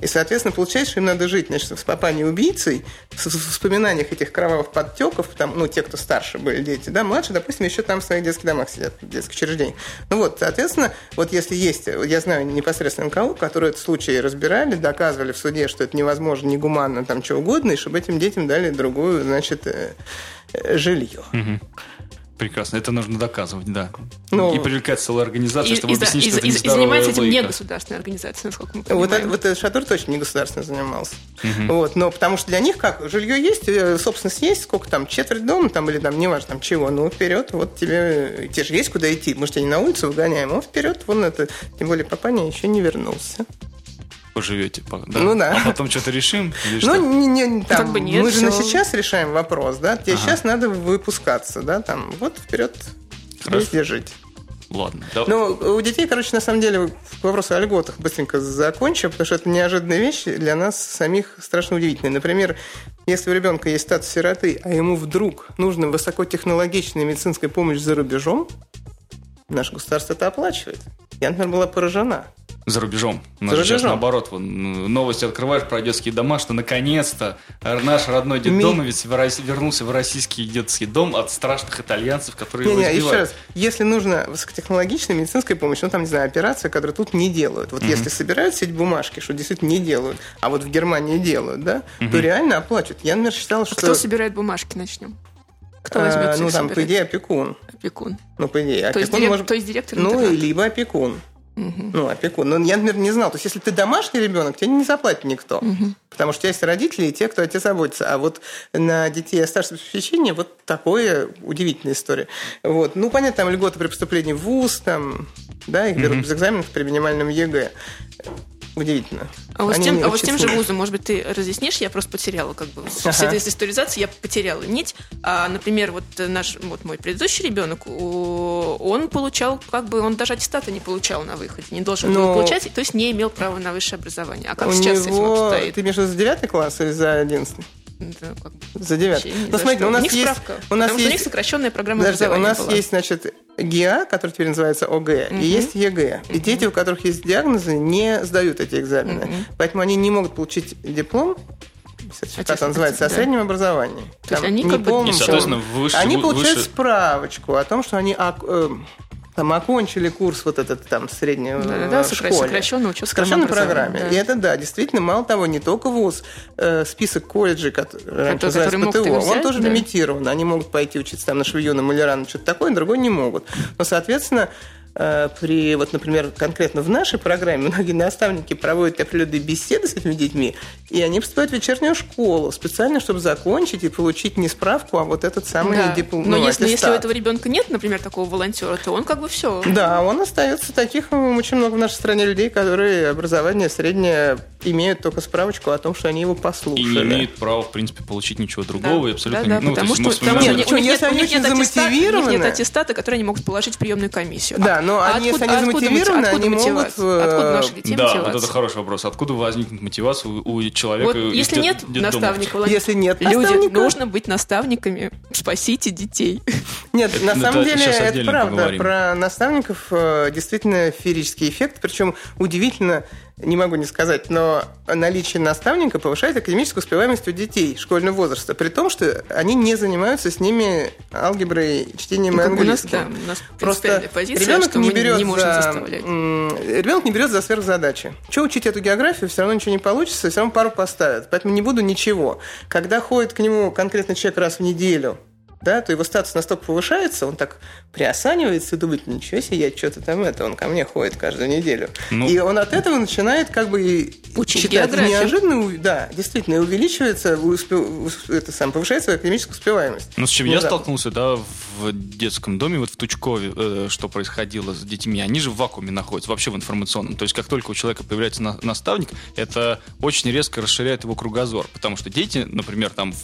Speaker 3: И, соответственно, получается, что им надо жить, значит, с папаней убийцей, в воспоминаниях этих кровавых подтеков, там, ну, те, кто старше были дети, да, младше, допустим, еще там в своих детских домах сидят, в детских учреждениях. Ну вот, соответственно, вот если есть, я знаю непосредственно МКУ, которые этот случай разбирали, доказывали в суде, что это невозможно, негуманно, там, что угодно, и чтобы этим детям дали другую, значит, э, э, жилье. Угу.
Speaker 4: Прекрасно, это нужно доказывать, да. Ну, и привлекать целую организацию, чтобы и, объяснить,
Speaker 2: и,
Speaker 4: что это
Speaker 2: и, и занимается этим не государственная организация, насколько мы
Speaker 3: понимаем. Вот, это, вот этот Шатур точно не государственно занимался. Угу. Вот, но потому что для них как, жилье есть, э, собственность есть, сколько там, четверть дома там или там, неважно, там чего, ну вперед, вот тебе, тебе же есть куда идти, мы же тебя не на улицу выгоняем, а вперед, вон это, тем более папаня еще не вернулся
Speaker 4: поживете. Да? Ну да. А потом что-то решим?
Speaker 3: Ну, не, не, там, как бы нет, мы же на сейчас решаем вопрос, да? Тебе ага. сейчас надо выпускаться, да? Там, вот вперед, везде жить.
Speaker 4: Ладно.
Speaker 3: Да. Ну, у детей, короче, на самом деле, к вопросу о льготах быстренько закончу, потому что это неожиданная вещь для нас самих страшно удивительная. Например, если у ребенка есть статус сироты, а ему вдруг нужна высокотехнологичная медицинская помощь за рубежом, наше государство это оплачивает. Я, например, была поражена.
Speaker 4: За рубежом. У нас За сейчас наоборот. Вон, новости открываешь про детские дома, что наконец-то наш родной детдомовец Ми... вернулся в российский детский дом от страшных итальянцев, которые не, его не,
Speaker 3: Еще раз, если нужна высокотехнологичная медицинская помощь, ну там, не знаю, операция, которую тут не делают. Вот mm-hmm. если собирают сеть бумажки, что действительно не делают, а вот в Германии делают, да, mm-hmm. то реально оплачивают. Я, например, считал, что...
Speaker 2: Кто собирает бумажки, начнем?
Speaker 3: Кто возьмет а, Ну, там, собирать? по идее, опекун.
Speaker 2: Опекун.
Speaker 3: Ну, по идее, опекун
Speaker 2: то есть, директ, может... то есть директор
Speaker 3: Ну, либо опекун. Угу. Ну, опекун. Но я, например, не знал. То есть, если ты домашний ребенок, тебе не заплатит никто. Угу. Потому что у тебя есть родители и те, кто о тебе заботится. А вот на детей оставшихся без попечения вот такое удивительная история. Вот. Ну, понятно, там льготы при поступлении в ВУЗ, там, да, их берут угу. без экзаменов при минимальном ЕГЭ удивительно.
Speaker 2: А вот, Они тем, а вот с тем же вузом, может быть, ты разъяснишь? Я просто потеряла как бы ага. с этой историзацией, я потеряла нить. А, например, вот наш, вот мой предыдущий ребенок, он получал, как бы, он даже аттестата не получал на выходе, не должен Но... был ну, получать, то есть не имел права на высшее образование. А как
Speaker 3: У
Speaker 2: сейчас
Speaker 3: него... с этим обстоит? Ты имеешь в за девятый класс или за 11? За девятый. Ну, смотрите, у нас у есть... Справка,
Speaker 2: у нас есть... у них сокращенная программа Подожди,
Speaker 3: у нас была. есть, значит, ГИА, который теперь называется ОГЭ, угу. и есть ЕГЭ. Угу. И дети, у которых есть диагнозы, не сдают эти экзамены. Угу. Поэтому они не могут получить диплом, как это называется, да. о среднем образовании.
Speaker 2: То есть они как бы...
Speaker 3: Они получают справочку о том, что они... Эм, там окончили курс вот этот там среднего да, да, в школе.
Speaker 2: Сокращенный учет
Speaker 3: сокращенной программе. Да. И это, да, действительно, мало того, не только ВУЗ, э, список колледжей, которые раньше назывались ПТО, взять, он тоже да. лимитирован. Они могут пойти учиться там на швею, на маляра, на что-то такое, другой не могут. Но, соответственно, Э, при, вот, например, конкретно в нашей программе многие наставники проводят определенные беседы с этими детьми, и они поступают в вечернюю школу специально, чтобы закончить и получить не справку, а вот этот самый да. диплом.
Speaker 2: Но ну, если, если у этого ребенка нет, например, такого волонтера, то он как бы все.
Speaker 3: Да, он остается таких очень много в нашей стране людей, которые образование среднее имеют только справочку о том, что они его послушали.
Speaker 4: И не имеют права, в принципе, получить ничего другого. Да, и абсолютно
Speaker 2: да, да, ну, потому что, потому что у у них нет, аттестата, нет аттестата, который они могут положить в приемную комиссию.
Speaker 3: Да, но а они, откуда, если они замотивированы, они могут...
Speaker 2: Откуда наши детей
Speaker 4: Да, мотивация? вот это хороший вопрос. Откуда возникнет мотивация у человека? Вот
Speaker 2: если нет наставников,
Speaker 3: если нет
Speaker 2: люди, нужно быть наставниками. Спасите детей.
Speaker 3: Нет, на самом деле это правда. Про наставников э, действительно феерический эффект. Причем удивительно, не могу не сказать, но наличие наставника повышает академическую успеваемость у детей школьного возраста, при том, что они не занимаются с ними алгеброй, чтением ну, и английским.
Speaker 2: У нас, да, у нас Просто позиция, ребенок не берет не за.
Speaker 3: Ребенок не берет за сверхзадачи. Что учить эту географию, все равно ничего не получится, все равно пару поставят. Поэтому не буду ничего. Когда ходит к нему конкретно человек раз в неделю, да, то его статус настолько повышается, он так приосанивается и думает, ничего себе, я что-то там это, он ко мне ходит каждую неделю. Ну, и он от этого начинает как бы
Speaker 2: Учить
Speaker 3: читать географию. неожиданно, да, действительно, и увеличивается, успе, это сам, повышается академическая успеваемость.
Speaker 4: Ну, с чем ну, я да. столкнулся, да, в детском доме, вот в Тучкове, э, что происходило с детьми, они же в вакууме находятся, вообще в информационном. То есть, как только у человека появляется на, наставник, это очень резко расширяет его кругозор, потому что дети, например, там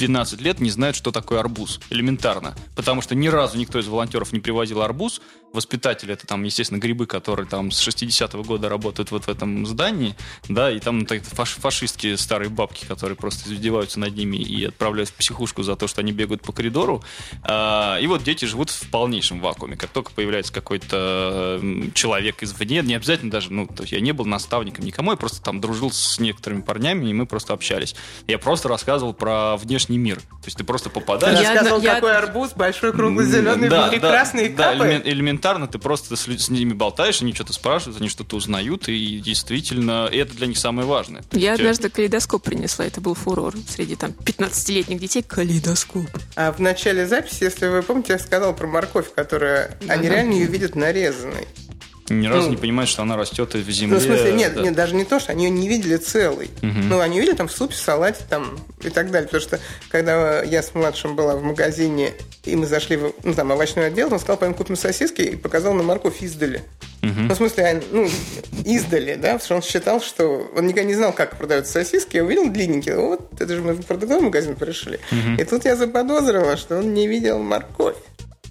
Speaker 4: 12 лет не знают, что такое арбуз. Элементарно. Потому что ни разу никто из волонтеров не привозил арбуз, воспитатели, это там, естественно, грибы, которые там с 60-го года работают вот в этом здании, да, и там так, фаш фашистские старые бабки, которые просто издеваются над ними и отправляют в психушку за то, что они бегают по коридору. А, и вот дети живут в полнейшем вакууме. Как только появляется какой-то человек извне, не обязательно даже, ну, то есть я не был наставником никому, я просто там дружил с некоторыми парнями, и мы просто общались. Я просто рассказывал про внешний мир. То есть ты просто попадаешь...
Speaker 3: Я рассказывал, я... какой арбуз, большой, круглый, зеленый, да, внутри да, красный,
Speaker 4: да, элемент, элементарно ты просто с, с ними болтаешь, они что-то спрашивают, они что-то узнают, и действительно, это для них самое важное.
Speaker 2: Я однажды калейдоскоп принесла, это был фурор среди там 15-летних детей. Калейдоскоп.
Speaker 3: А в начале записи, если вы помните, я сказал про морковь, которую да, они да. реально ее видят нарезанной
Speaker 4: ни разу ну, не понимают, что она растет в земле. Ну,
Speaker 3: в смысле, нет, да. нет, даже не то, что они ее не видели целой. Угу. Ну, они видели там в супе, салате там и так далее. Потому что, когда я с младшим была в магазине, и мы зашли в ну, там, овощной отдел, он сказал, пойдем купим сосиски, и показал на морковь издали. Угу. Ну, в смысле, ну, издали, да, потому что он считал, что он никогда не знал, как продаются сосиски, я увидел длинненькие, вот, это же мы в продуктовый магазин пришли. Угу. И тут я заподозрила, что он не видел морковь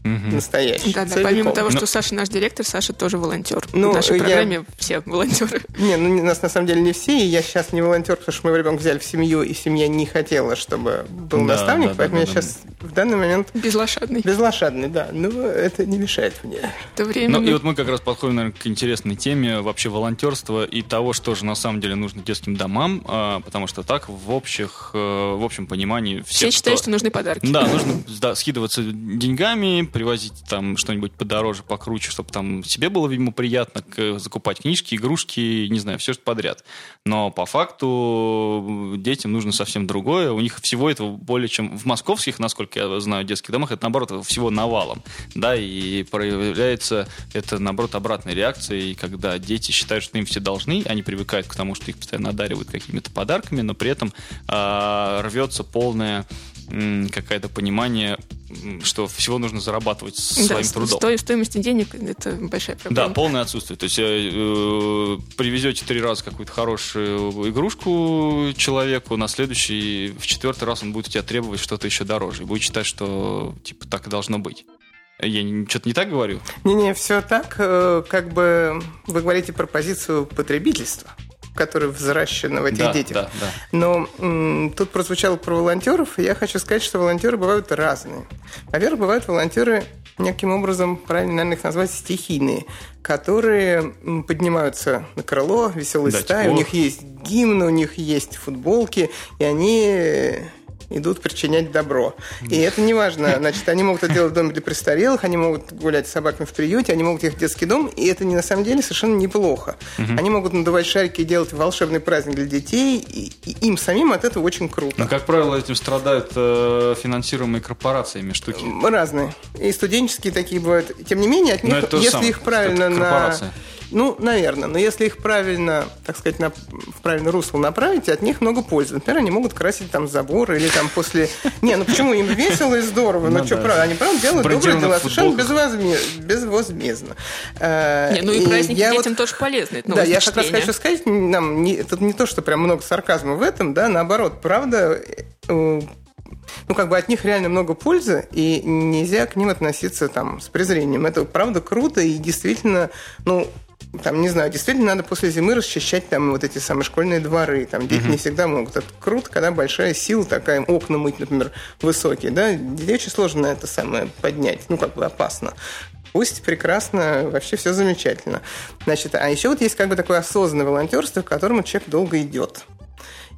Speaker 3: угу. настоящий.
Speaker 2: Да, да, помимо того, что Но... Саша наш директор, Саша тоже волонтер. Ну, в нашей я... программе все волонтеры.
Speaker 3: Не, ну нас на самом деле не все, и я сейчас не волонтер, потому что мы ребенка взяли в семью, и семья не хотела, чтобы был да, наставник, да, поэтому да, я да, сейчас да. в данный момент...
Speaker 2: Безлошадный.
Speaker 3: Безлошадный, да. Но это не мешает мне.
Speaker 2: Это время.
Speaker 4: Ну и вот мы как раз подходим, наверное, к интересной теме вообще волонтерства и того, что же на самом деле нужно детским домам, а, потому что так в общих, э, в общем понимании
Speaker 2: все, все считают, что нужны подарки.
Speaker 4: Да, нужно да, скидываться деньгами, привозить там что-нибудь подороже, покруче, чтобы там себе было, видимо, приятно закупать книжки, игрушки, не знаю, все что подряд. Но по факту детям нужно совсем другое. У них всего этого более чем в московских, насколько я знаю, детских домах, это наоборот всего навалом. Да, и проявляется это, наоборот, обратной реакцией, когда дети считают, что им все должны, они привыкают к тому, что их постоянно одаривают какими-то подарками, но при этом э, рвется полное какое-то понимание, что всего нужно зарабатывать своим да, трудом.
Speaker 2: Сто, стоимость денег – это большая проблема.
Speaker 4: Да, полное отсутствие. То есть э, э, привезете три раза какую-то хорошую игрушку человеку, на следующий, в четвертый раз он будет у тебя требовать что-то еще дороже. И будет считать, что типа так и должно быть. Я что-то не так говорю?
Speaker 3: Не-не, все так. Э, как бы вы говорите про позицию потребительства которая взращена в этих
Speaker 4: да,
Speaker 3: детях.
Speaker 4: Да, да.
Speaker 3: Но м, тут прозвучало про волонтеров, и я хочу сказать, что волонтеры бывают разные. Во-первых, бывают волонтеры неким образом, правильно, наверное, их назвать стихийные, которые поднимаются на крыло, веселые да, стаи, у них есть гимн, у них есть футболки, и они идут причинять добро. И это не важно. Значит, они могут это делать в доме для престарелых, они могут гулять с собаками в приюте, они могут ехать в детский дом, и это на самом деле совершенно неплохо. Угу. Они могут надувать шарики и делать волшебный праздник для детей, и, и им самим от этого очень круто.
Speaker 4: Но, как правило, этим страдают э, финансируемые корпорациями штуки.
Speaker 3: Разные. И студенческие такие бывают. Тем не менее, от них, если сам, их правильно на ну, наверное. Но если их правильно, так сказать, на, в правильное русло направить, от них много пользы. Например, они могут красить там забор или там после... Не, ну почему? Им весело и здорово. Ну, ну что, правда, они правда делают добрые дела совершенно безвозмездно.
Speaker 2: Э, не, ну и праздники детям тоже полезны.
Speaker 3: Да, я как раз хочу сказать, нам не, это не то, что прям много сарказма в этом, да, наоборот, правда, э, ну, как бы от них реально много пользы, и нельзя к ним относиться там с презрением. Это правда круто, и действительно, ну, там, не знаю, действительно надо после зимы расчищать там вот эти самые школьные дворы. Там дети uh-huh. не всегда могут. Это круто, когда большая сила такая, окна мыть, например, высокие, да. Детей очень сложно это самое поднять. Ну, как бы опасно. Пусть прекрасно, вообще все замечательно. Значит, а еще вот есть как бы такое осознанное волонтерство, к которому человек долго идет.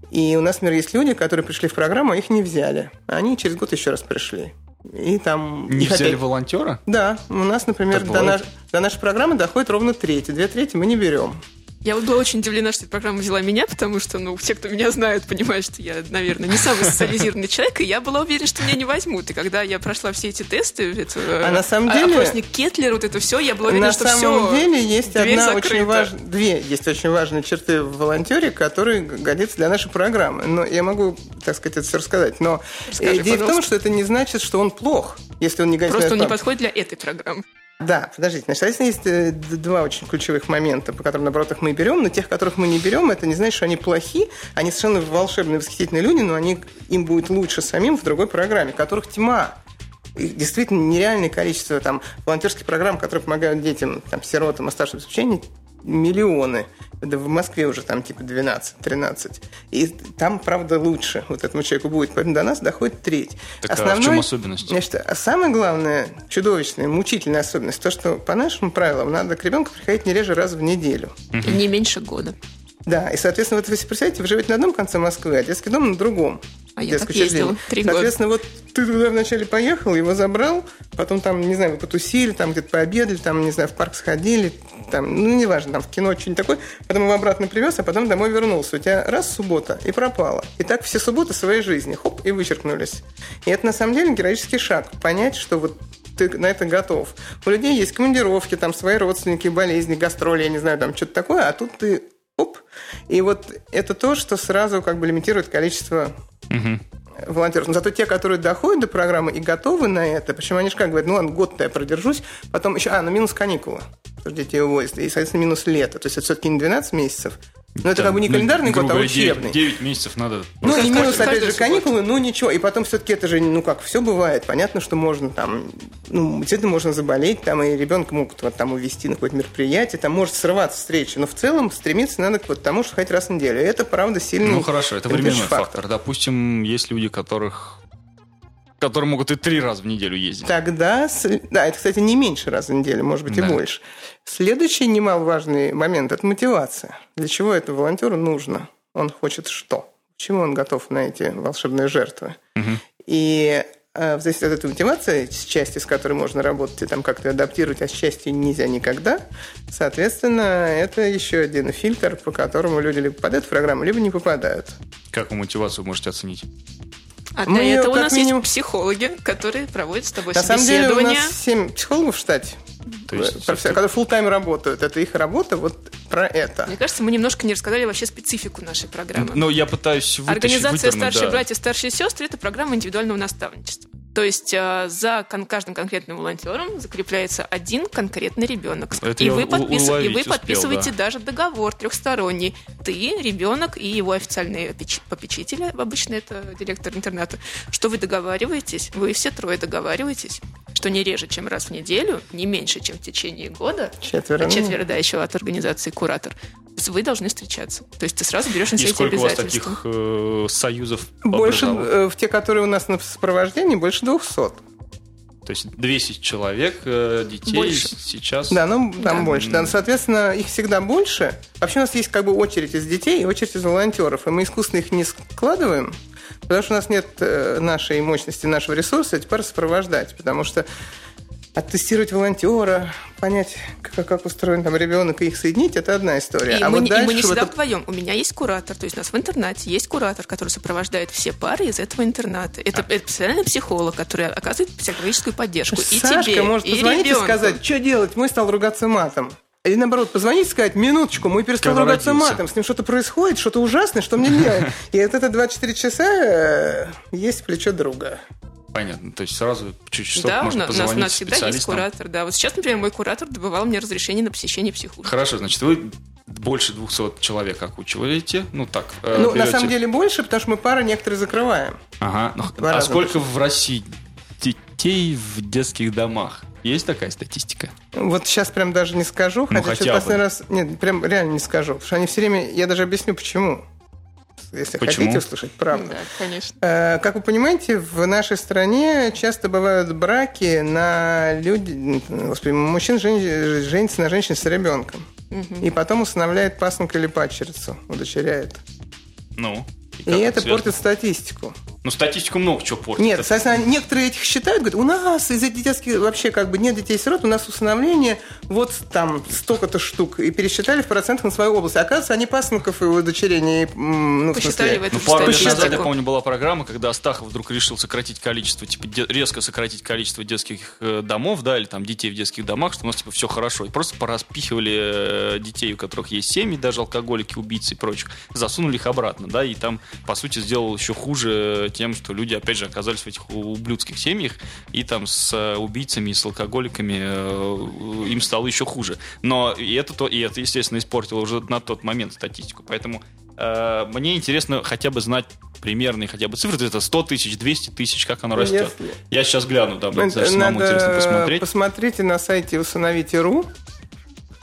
Speaker 3: И у нас, например, есть люди, которые пришли в программу, а их не взяли. Они через год еще раз пришли. И там...
Speaker 4: Не взяли опять... волонтера?
Speaker 3: Да. У нас, например, до, наш... до нашей программы доходит ровно треть. Две трети мы не берем.
Speaker 2: Я вот была очень удивлена, что эта программа взяла меня, потому что, ну, все, кто меня знают, понимают, что я, наверное, не самый социализированный человек, и я была уверена, что меня не возьмут. И когда я прошла все эти тесты, это,
Speaker 3: а на самом а, деле...
Speaker 2: Опросник Кетлер, вот это все, я была уверена,
Speaker 3: на
Speaker 2: что
Speaker 3: все...
Speaker 2: На
Speaker 3: самом деле есть одна очень важная... Две есть очень важные черты в волонтере, которые годятся для нашей программы. Но я могу, так сказать, это все рассказать. Но Скажи, идея пожалуйста. в том, что это не значит, что он плох, если он не годится
Speaker 2: Просто он не подходит для этой программы.
Speaker 3: Да, подождите. Значит, соответственно, есть э, два очень ключевых момента, по которым, наоборот, их мы берем, но тех, которых мы не берем, это не значит, что они плохи, они совершенно волшебные, восхитительные люди, но они, им будет лучше самим в другой программе, которых тьма. Их действительно нереальное количество там, волонтерских программ, которые помогают детям, там, сиротам, оставшимся в миллионы. Да в Москве уже там типа 12-13. И там, правда, лучше вот этому человеку будет. Поэтому до нас доходит треть.
Speaker 4: Так Основной, а в чем особенность?
Speaker 3: Значит, а самое главное, чудовищная, мучительная особенность, то, что по нашим правилам надо к ребенку приходить не реже раз в неделю.
Speaker 2: Не меньше года.
Speaker 3: Да, и, соответственно, вот вы представляете, вы живете на одном конце Москвы, а детский дом на другом.
Speaker 2: А я так ездила три года.
Speaker 3: Соответственно, вот ты туда вначале поехал, его забрал, потом там, не знаю, вы потусили, там где-то пообедали, там, не знаю, в парк сходили, там, ну, неважно, там в кино что-нибудь такое, потом его обратно привез, а потом домой вернулся. У тебя раз суббота и пропала. И так все субботы своей жизни, хоп, и вычеркнулись. И это, на самом деле, героический шаг. Понять, что вот ты на это готов. У людей есть командировки, там свои родственники, болезни, гастроли, я не знаю, там что-то такое, а тут ты оп. И вот это то, что сразу как бы лимитирует количество угу. волонтеров. Но зато те, которые доходят до программы и готовы на это, почему они же как говорят, ну ладно, год-то я продержусь, потом еще, а, ну минус каникулы, дети увозят, и, соответственно, минус лето. То есть это все-таки не 12 месяцев, но это как бы не ну, календарный год, а учебный.
Speaker 4: 9, 9 месяцев надо...
Speaker 3: Ну и минус, опять же, каникулы, ну ничего. И потом все-таки это же, ну как, все бывает. Понятно, что можно там, ну, действительно можно заболеть, там, и ребенка могут вот там увезти на какое-то мероприятие, там может срываться встреча. Но в целом стремиться надо к вот тому, что хоть раз в неделю. И это, правда, сильный
Speaker 4: Ну хорошо, это временной фактор. фактор. Допустим, есть люди, которых которые могут и три раза в неделю ездить.
Speaker 3: Тогда, да, это, кстати, не меньше раз в неделю, может быть, да. и больше. Следующий немаловажный момент – это мотивация. Для чего это волонтеру нужно? Он хочет что? Почему он готов на эти волшебные жертвы? Угу. И э, в зависимости от этой мотивации, с части, с которой можно работать и там как-то адаптировать, а с части нельзя никогда, соответственно, это еще один фильтр, по которому люди либо попадают в программу, либо не попадают.
Speaker 4: Как вы мотивацию можете оценить?
Speaker 2: А для Мы этого у нас минимум... есть психологи, которые проводят с тобой
Speaker 3: На
Speaker 2: собеседование.
Speaker 3: самом деле у нас 7 психологов в штате. То есть, которые full тайм работают. Это их работа вот про это.
Speaker 2: Мне кажется, мы немножко не рассказали вообще специфику нашей программы.
Speaker 4: Но я пытаюсь вытащить,
Speaker 2: Организация «Старшие да. братья, старшие сестры» — это программа индивидуального наставничества. То есть э, за кон- каждым конкретным волонтером закрепляется один конкретный ребенок. и вы, подпис... и вы подписываете да. даже договор трехсторонний. Ты, ребенок и его официальные попечители, обычно это директор интерната, что вы договариваетесь, вы все трое договариваетесь, что не реже, чем раз в неделю, не меньше, чем в течение года.
Speaker 3: Четверо.
Speaker 2: Четверо, да, еще от организации «Куратор». Вы должны встречаться. То есть ты сразу берешь на себя
Speaker 4: сколько у вас таких э, союзов
Speaker 3: Больше, э, в те, которые у нас на сопровождении, больше 200.
Speaker 4: То есть 200 человек, э, детей больше. сейчас...
Speaker 3: Да, ну там да. больше. Да, соответственно, их всегда больше. Вообще у нас есть как бы очередь из детей и очередь из волонтеров. И мы искусственно их не складываем, потому что у нас нет э, нашей мощности, нашего ресурса теперь сопровождать. Потому что оттестировать волонтера, понять, как, как устроен там ребенок и их соединить, это одна история.
Speaker 2: И, а мы, вот и мы не всегда это... вдвоем. У меня есть куратор, то есть у нас в интернате есть куратор, который сопровождает все пары из этого интерната. Это, а. это специальный психолог, который оказывает психологическую поддержку.
Speaker 3: Сашка и тебе, может и позвонить ребенку. и сказать, что делать, мой стал ругаться матом. Или наоборот, позвонить и сказать, минуточку, мой перестал ругаться матом, с ним что-то происходит, что-то ужасное, что мне делать? И вот это 24 часа э, есть плечо друга.
Speaker 4: Понятно. То есть сразу чуть часов
Speaker 2: да,
Speaker 4: можно позвонить
Speaker 2: у нас, у нас всегда есть куратор. Да, вот сейчас, например, мой куратор добывал мне разрешение на посещение психушки.
Speaker 4: Хорошо, значит, вы больше 200 человек окучиваете, ну так.
Speaker 3: Э, ну, берете... на самом деле больше, потому что мы пары некоторые закрываем.
Speaker 4: Ага. Ну, а сколько больше. в России детей в детских домах? Есть такая статистика?
Speaker 3: Вот сейчас прям даже не скажу, ну, хотя, хотя последний раз... Нет, прям реально не скажу, потому что они все время... Я даже объясню, почему если Почему? хотите услышать правду.
Speaker 2: Да, конечно.
Speaker 3: Э, как вы понимаете, в нашей стране часто бывают браки на люди, господи, мужчин жен, женится на женщине с ребенком. Угу. И потом усыновляет пасынка или падчерицу, удочеряет.
Speaker 4: Ну?
Speaker 3: И, и это связано? портит статистику.
Speaker 4: Ну, статистику много чего портит.
Speaker 3: Нет, соответственно, некоторые этих считают, говорят, у нас из этих детских вообще как бы нет детей-сирот, у нас усыновление вот там столько-то штук. И пересчитали в процентах на свою область. Оказывается, они пасынков и удочерения,
Speaker 2: ну, Посчитали в,
Speaker 4: в этом Ну, пару лет назад, я помню, была программа, когда Астахов вдруг решил сократить количество, типа, резко сократить количество детских э, домов, да, или там детей в детских домах, что у нас, типа, все хорошо. И просто пораспихивали э, детей, у которых есть семьи, даже алкоголики, убийцы и прочих, засунули их обратно, да, и там, по сути, сделал еще хуже тем, что люди, опять же, оказались в этих ублюдских семьях, и там с э, убийцами, с алкоголиками э, им стало еще хуже. Но и это, то, и это естественно, испортило уже на тот момент статистику. Поэтому э, мне интересно хотя бы знать примерные хотя бы цифры. Это 100 тысяч, 200 тысяч, как оно растет. Если... Я сейчас гляну, да,
Speaker 3: будет самому интересно посмотреть. Посмотрите на сайте усыновите.ру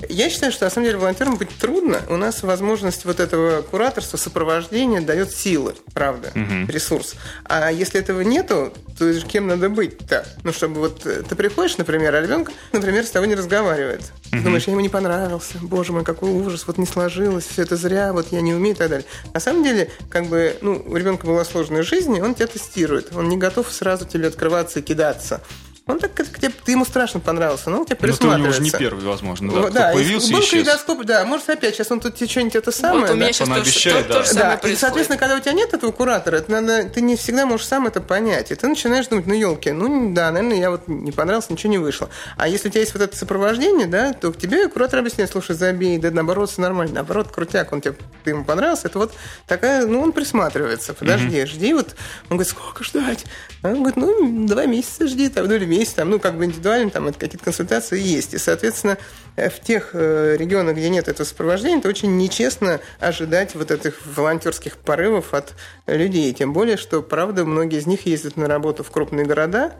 Speaker 3: я считаю, что на самом деле волонтерам быть трудно. У нас возможность вот этого кураторства, сопровождения дает силы, правда, угу. ресурс. А если этого нету, то кем надо быть-то? Ну, чтобы вот э, ты приходишь, например, а ребенок, например, с тобой не разговаривает. Угу. Думаешь, я ему не понравился, боже мой, какой ужас, вот не сложилось, все это зря, вот я не умею и так далее. На самом деле, как бы, ну, у ребенка была сложная жизнь, и он тебя тестирует. Он не готов сразу тебе открываться и кидаться. Он так, как тебе, ты ему страшно понравился, но он тебе присматривается.
Speaker 4: Но ты у него уже не первый, возможно, да?
Speaker 3: да появился был калейдоскоп, да, может опять, сейчас он тут тебе что-нибудь это самое. Вот у меня
Speaker 2: да? сейчас обещает, то, да. То,
Speaker 3: да. И, соответственно, когда у тебя нет этого куратора, это надо, ты не всегда можешь сам это понять. И ты начинаешь думать, ну, елки, ну, да, наверное, я вот не понравился, ничего не вышло. А если у тебя есть вот это сопровождение, да, то к тебе куратор объясняет, слушай, забей, да наоборот, все нормально, наоборот, крутяк, он тебе, ты ему понравился, это вот такая, ну, он присматривается, подожди, mm-hmm. жди, вот, он говорит, сколько ждать? А он говорит, ну, два месяца жди, там, ну, или месяц, там, ну, как бы индивидуально, там какие-то консультации есть. И, соответственно, э, в тех э, регионах, где нет этого сопровождения, это очень нечестно ожидать вот этих волонтерских порывов от людей. Тем более, что, правда, многие из них ездят на работу в крупные города,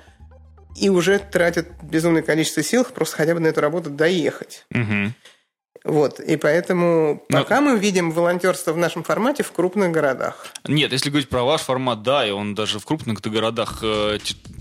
Speaker 3: и уже тратят безумное количество сил просто хотя бы на эту работу доехать. Угу. Вот, и поэтому Но... пока мы видим волонтерство в нашем формате в крупных городах.
Speaker 4: Нет, если говорить про ваш формат, да, и он даже в крупных городах э,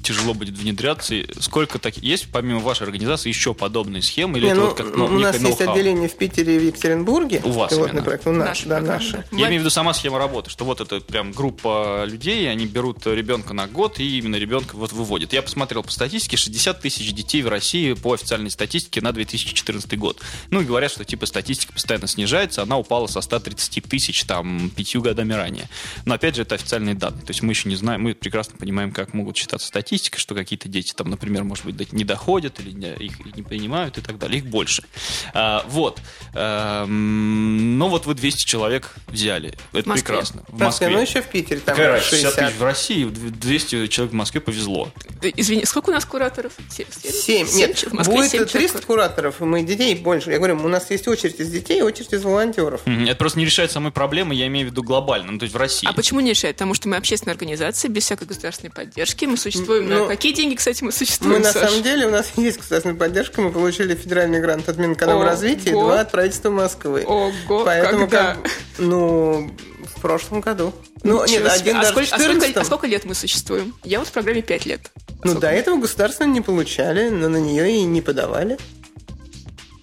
Speaker 4: тяжело будет внедряться. Сколько таких есть, помимо вашей организации, еще подобные схемы? Или
Speaker 3: Не,
Speaker 4: это
Speaker 3: ну, вот как, ну, у нас есть отделение в Питере и в Екатеринбурге.
Speaker 4: У вас
Speaker 3: пилотный проект. У нас, наш, да, наши.
Speaker 4: Я имею в виду сама схема работы, что вот это прям группа людей, они берут ребенка на год и именно ребенка вот выводят. Я посмотрел по статистике, 60 тысяч детей в России по официальной статистике на 2014 год. Ну и говорят, что типа статистика постоянно снижается, она упала со 130 тысяч там пятью годами ранее. Но опять же, это официальные данные. То есть мы еще не знаем, мы прекрасно понимаем, как могут считаться статистика, что какие-то дети там, например, может быть, не доходят или не, их не принимают и так далее. Их больше. А, вот. А, ну вот вы 200 человек взяли. Это Москве. прекрасно.
Speaker 3: В Москве. Ну еще в Питере там
Speaker 4: Какая 60 тысяч в России, 200 человек в Москве повезло.
Speaker 2: Извини, сколько у нас кураторов?
Speaker 3: Семь. Нет, в Москве будет 7 300 кураторов, мы детей больше. Я говорю, у нас есть очередь из детей, очередь из волонтеров.
Speaker 4: Это просто не решает самой проблемы, я имею в виду глобально, ну, то есть в России.
Speaker 2: А почему не решает? Потому что мы общественная организация, без всякой государственной поддержки, мы существуем Ну, Какие деньги, кстати, мы существуем,
Speaker 3: Мы на
Speaker 2: Саш?
Speaker 3: самом деле, у нас есть государственная поддержка, мы получили федеральный грант от Минэкономразвития и два от правительства Москвы.
Speaker 2: Ого,
Speaker 3: Поэтому
Speaker 2: когда?
Speaker 3: Как, ну, в прошлом году. Ну,
Speaker 2: Ничего
Speaker 3: нет, один
Speaker 2: а,
Speaker 3: даже
Speaker 2: сколько,
Speaker 3: в
Speaker 2: а, сколько,
Speaker 3: 14
Speaker 2: а сколько лет мы существуем? Я вот в программе 5 лет.
Speaker 3: Ну,
Speaker 2: Сколько?
Speaker 3: до этого государственного не получали, но на нее и не подавали.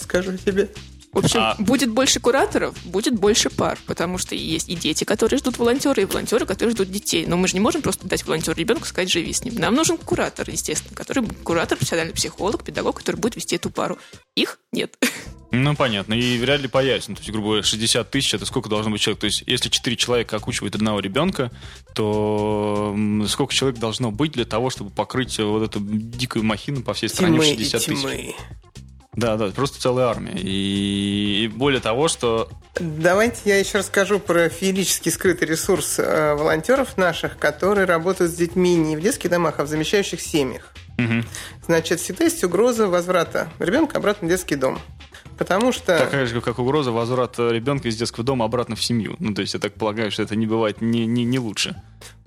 Speaker 3: Скажу тебе.
Speaker 2: В общем,
Speaker 4: А-
Speaker 2: будет больше кураторов, будет больше пар, потому что есть и дети, которые ждут волонтера, и волонтеры, которые ждут детей. Но мы же не можем просто дать волонтеру ребенку и сказать, живи с ним. Нам нужен куратор, естественно, который куратор, профессиональный психолог, педагог, который будет вести эту пару. Их нет.
Speaker 4: Ну, понятно. И вряд ли появится. Ну, то есть, грубо говоря, 60 тысяч, это сколько должно быть человек? То есть, если 4 человека окучивают одного ребенка, то сколько человек должно быть для того, чтобы покрыть вот эту дикую махину по всей стране в
Speaker 3: и
Speaker 4: 60 тысяч? Да, да, просто целая армия. И, и более того, что...
Speaker 3: Давайте я еще расскажу про феерический скрытый ресурс э, волонтеров наших, которые работают с детьми не в детских домах, а в замещающих семьях.
Speaker 4: Мгм.
Speaker 3: Значит, всегда есть угроза возврата ребенка обратно в детский дом. Потому что...
Speaker 4: Такая же, как угроза возврата ребенка из детского дома обратно в семью. Ну, то есть, я так полагаю, что это не бывает не, не, не лучше.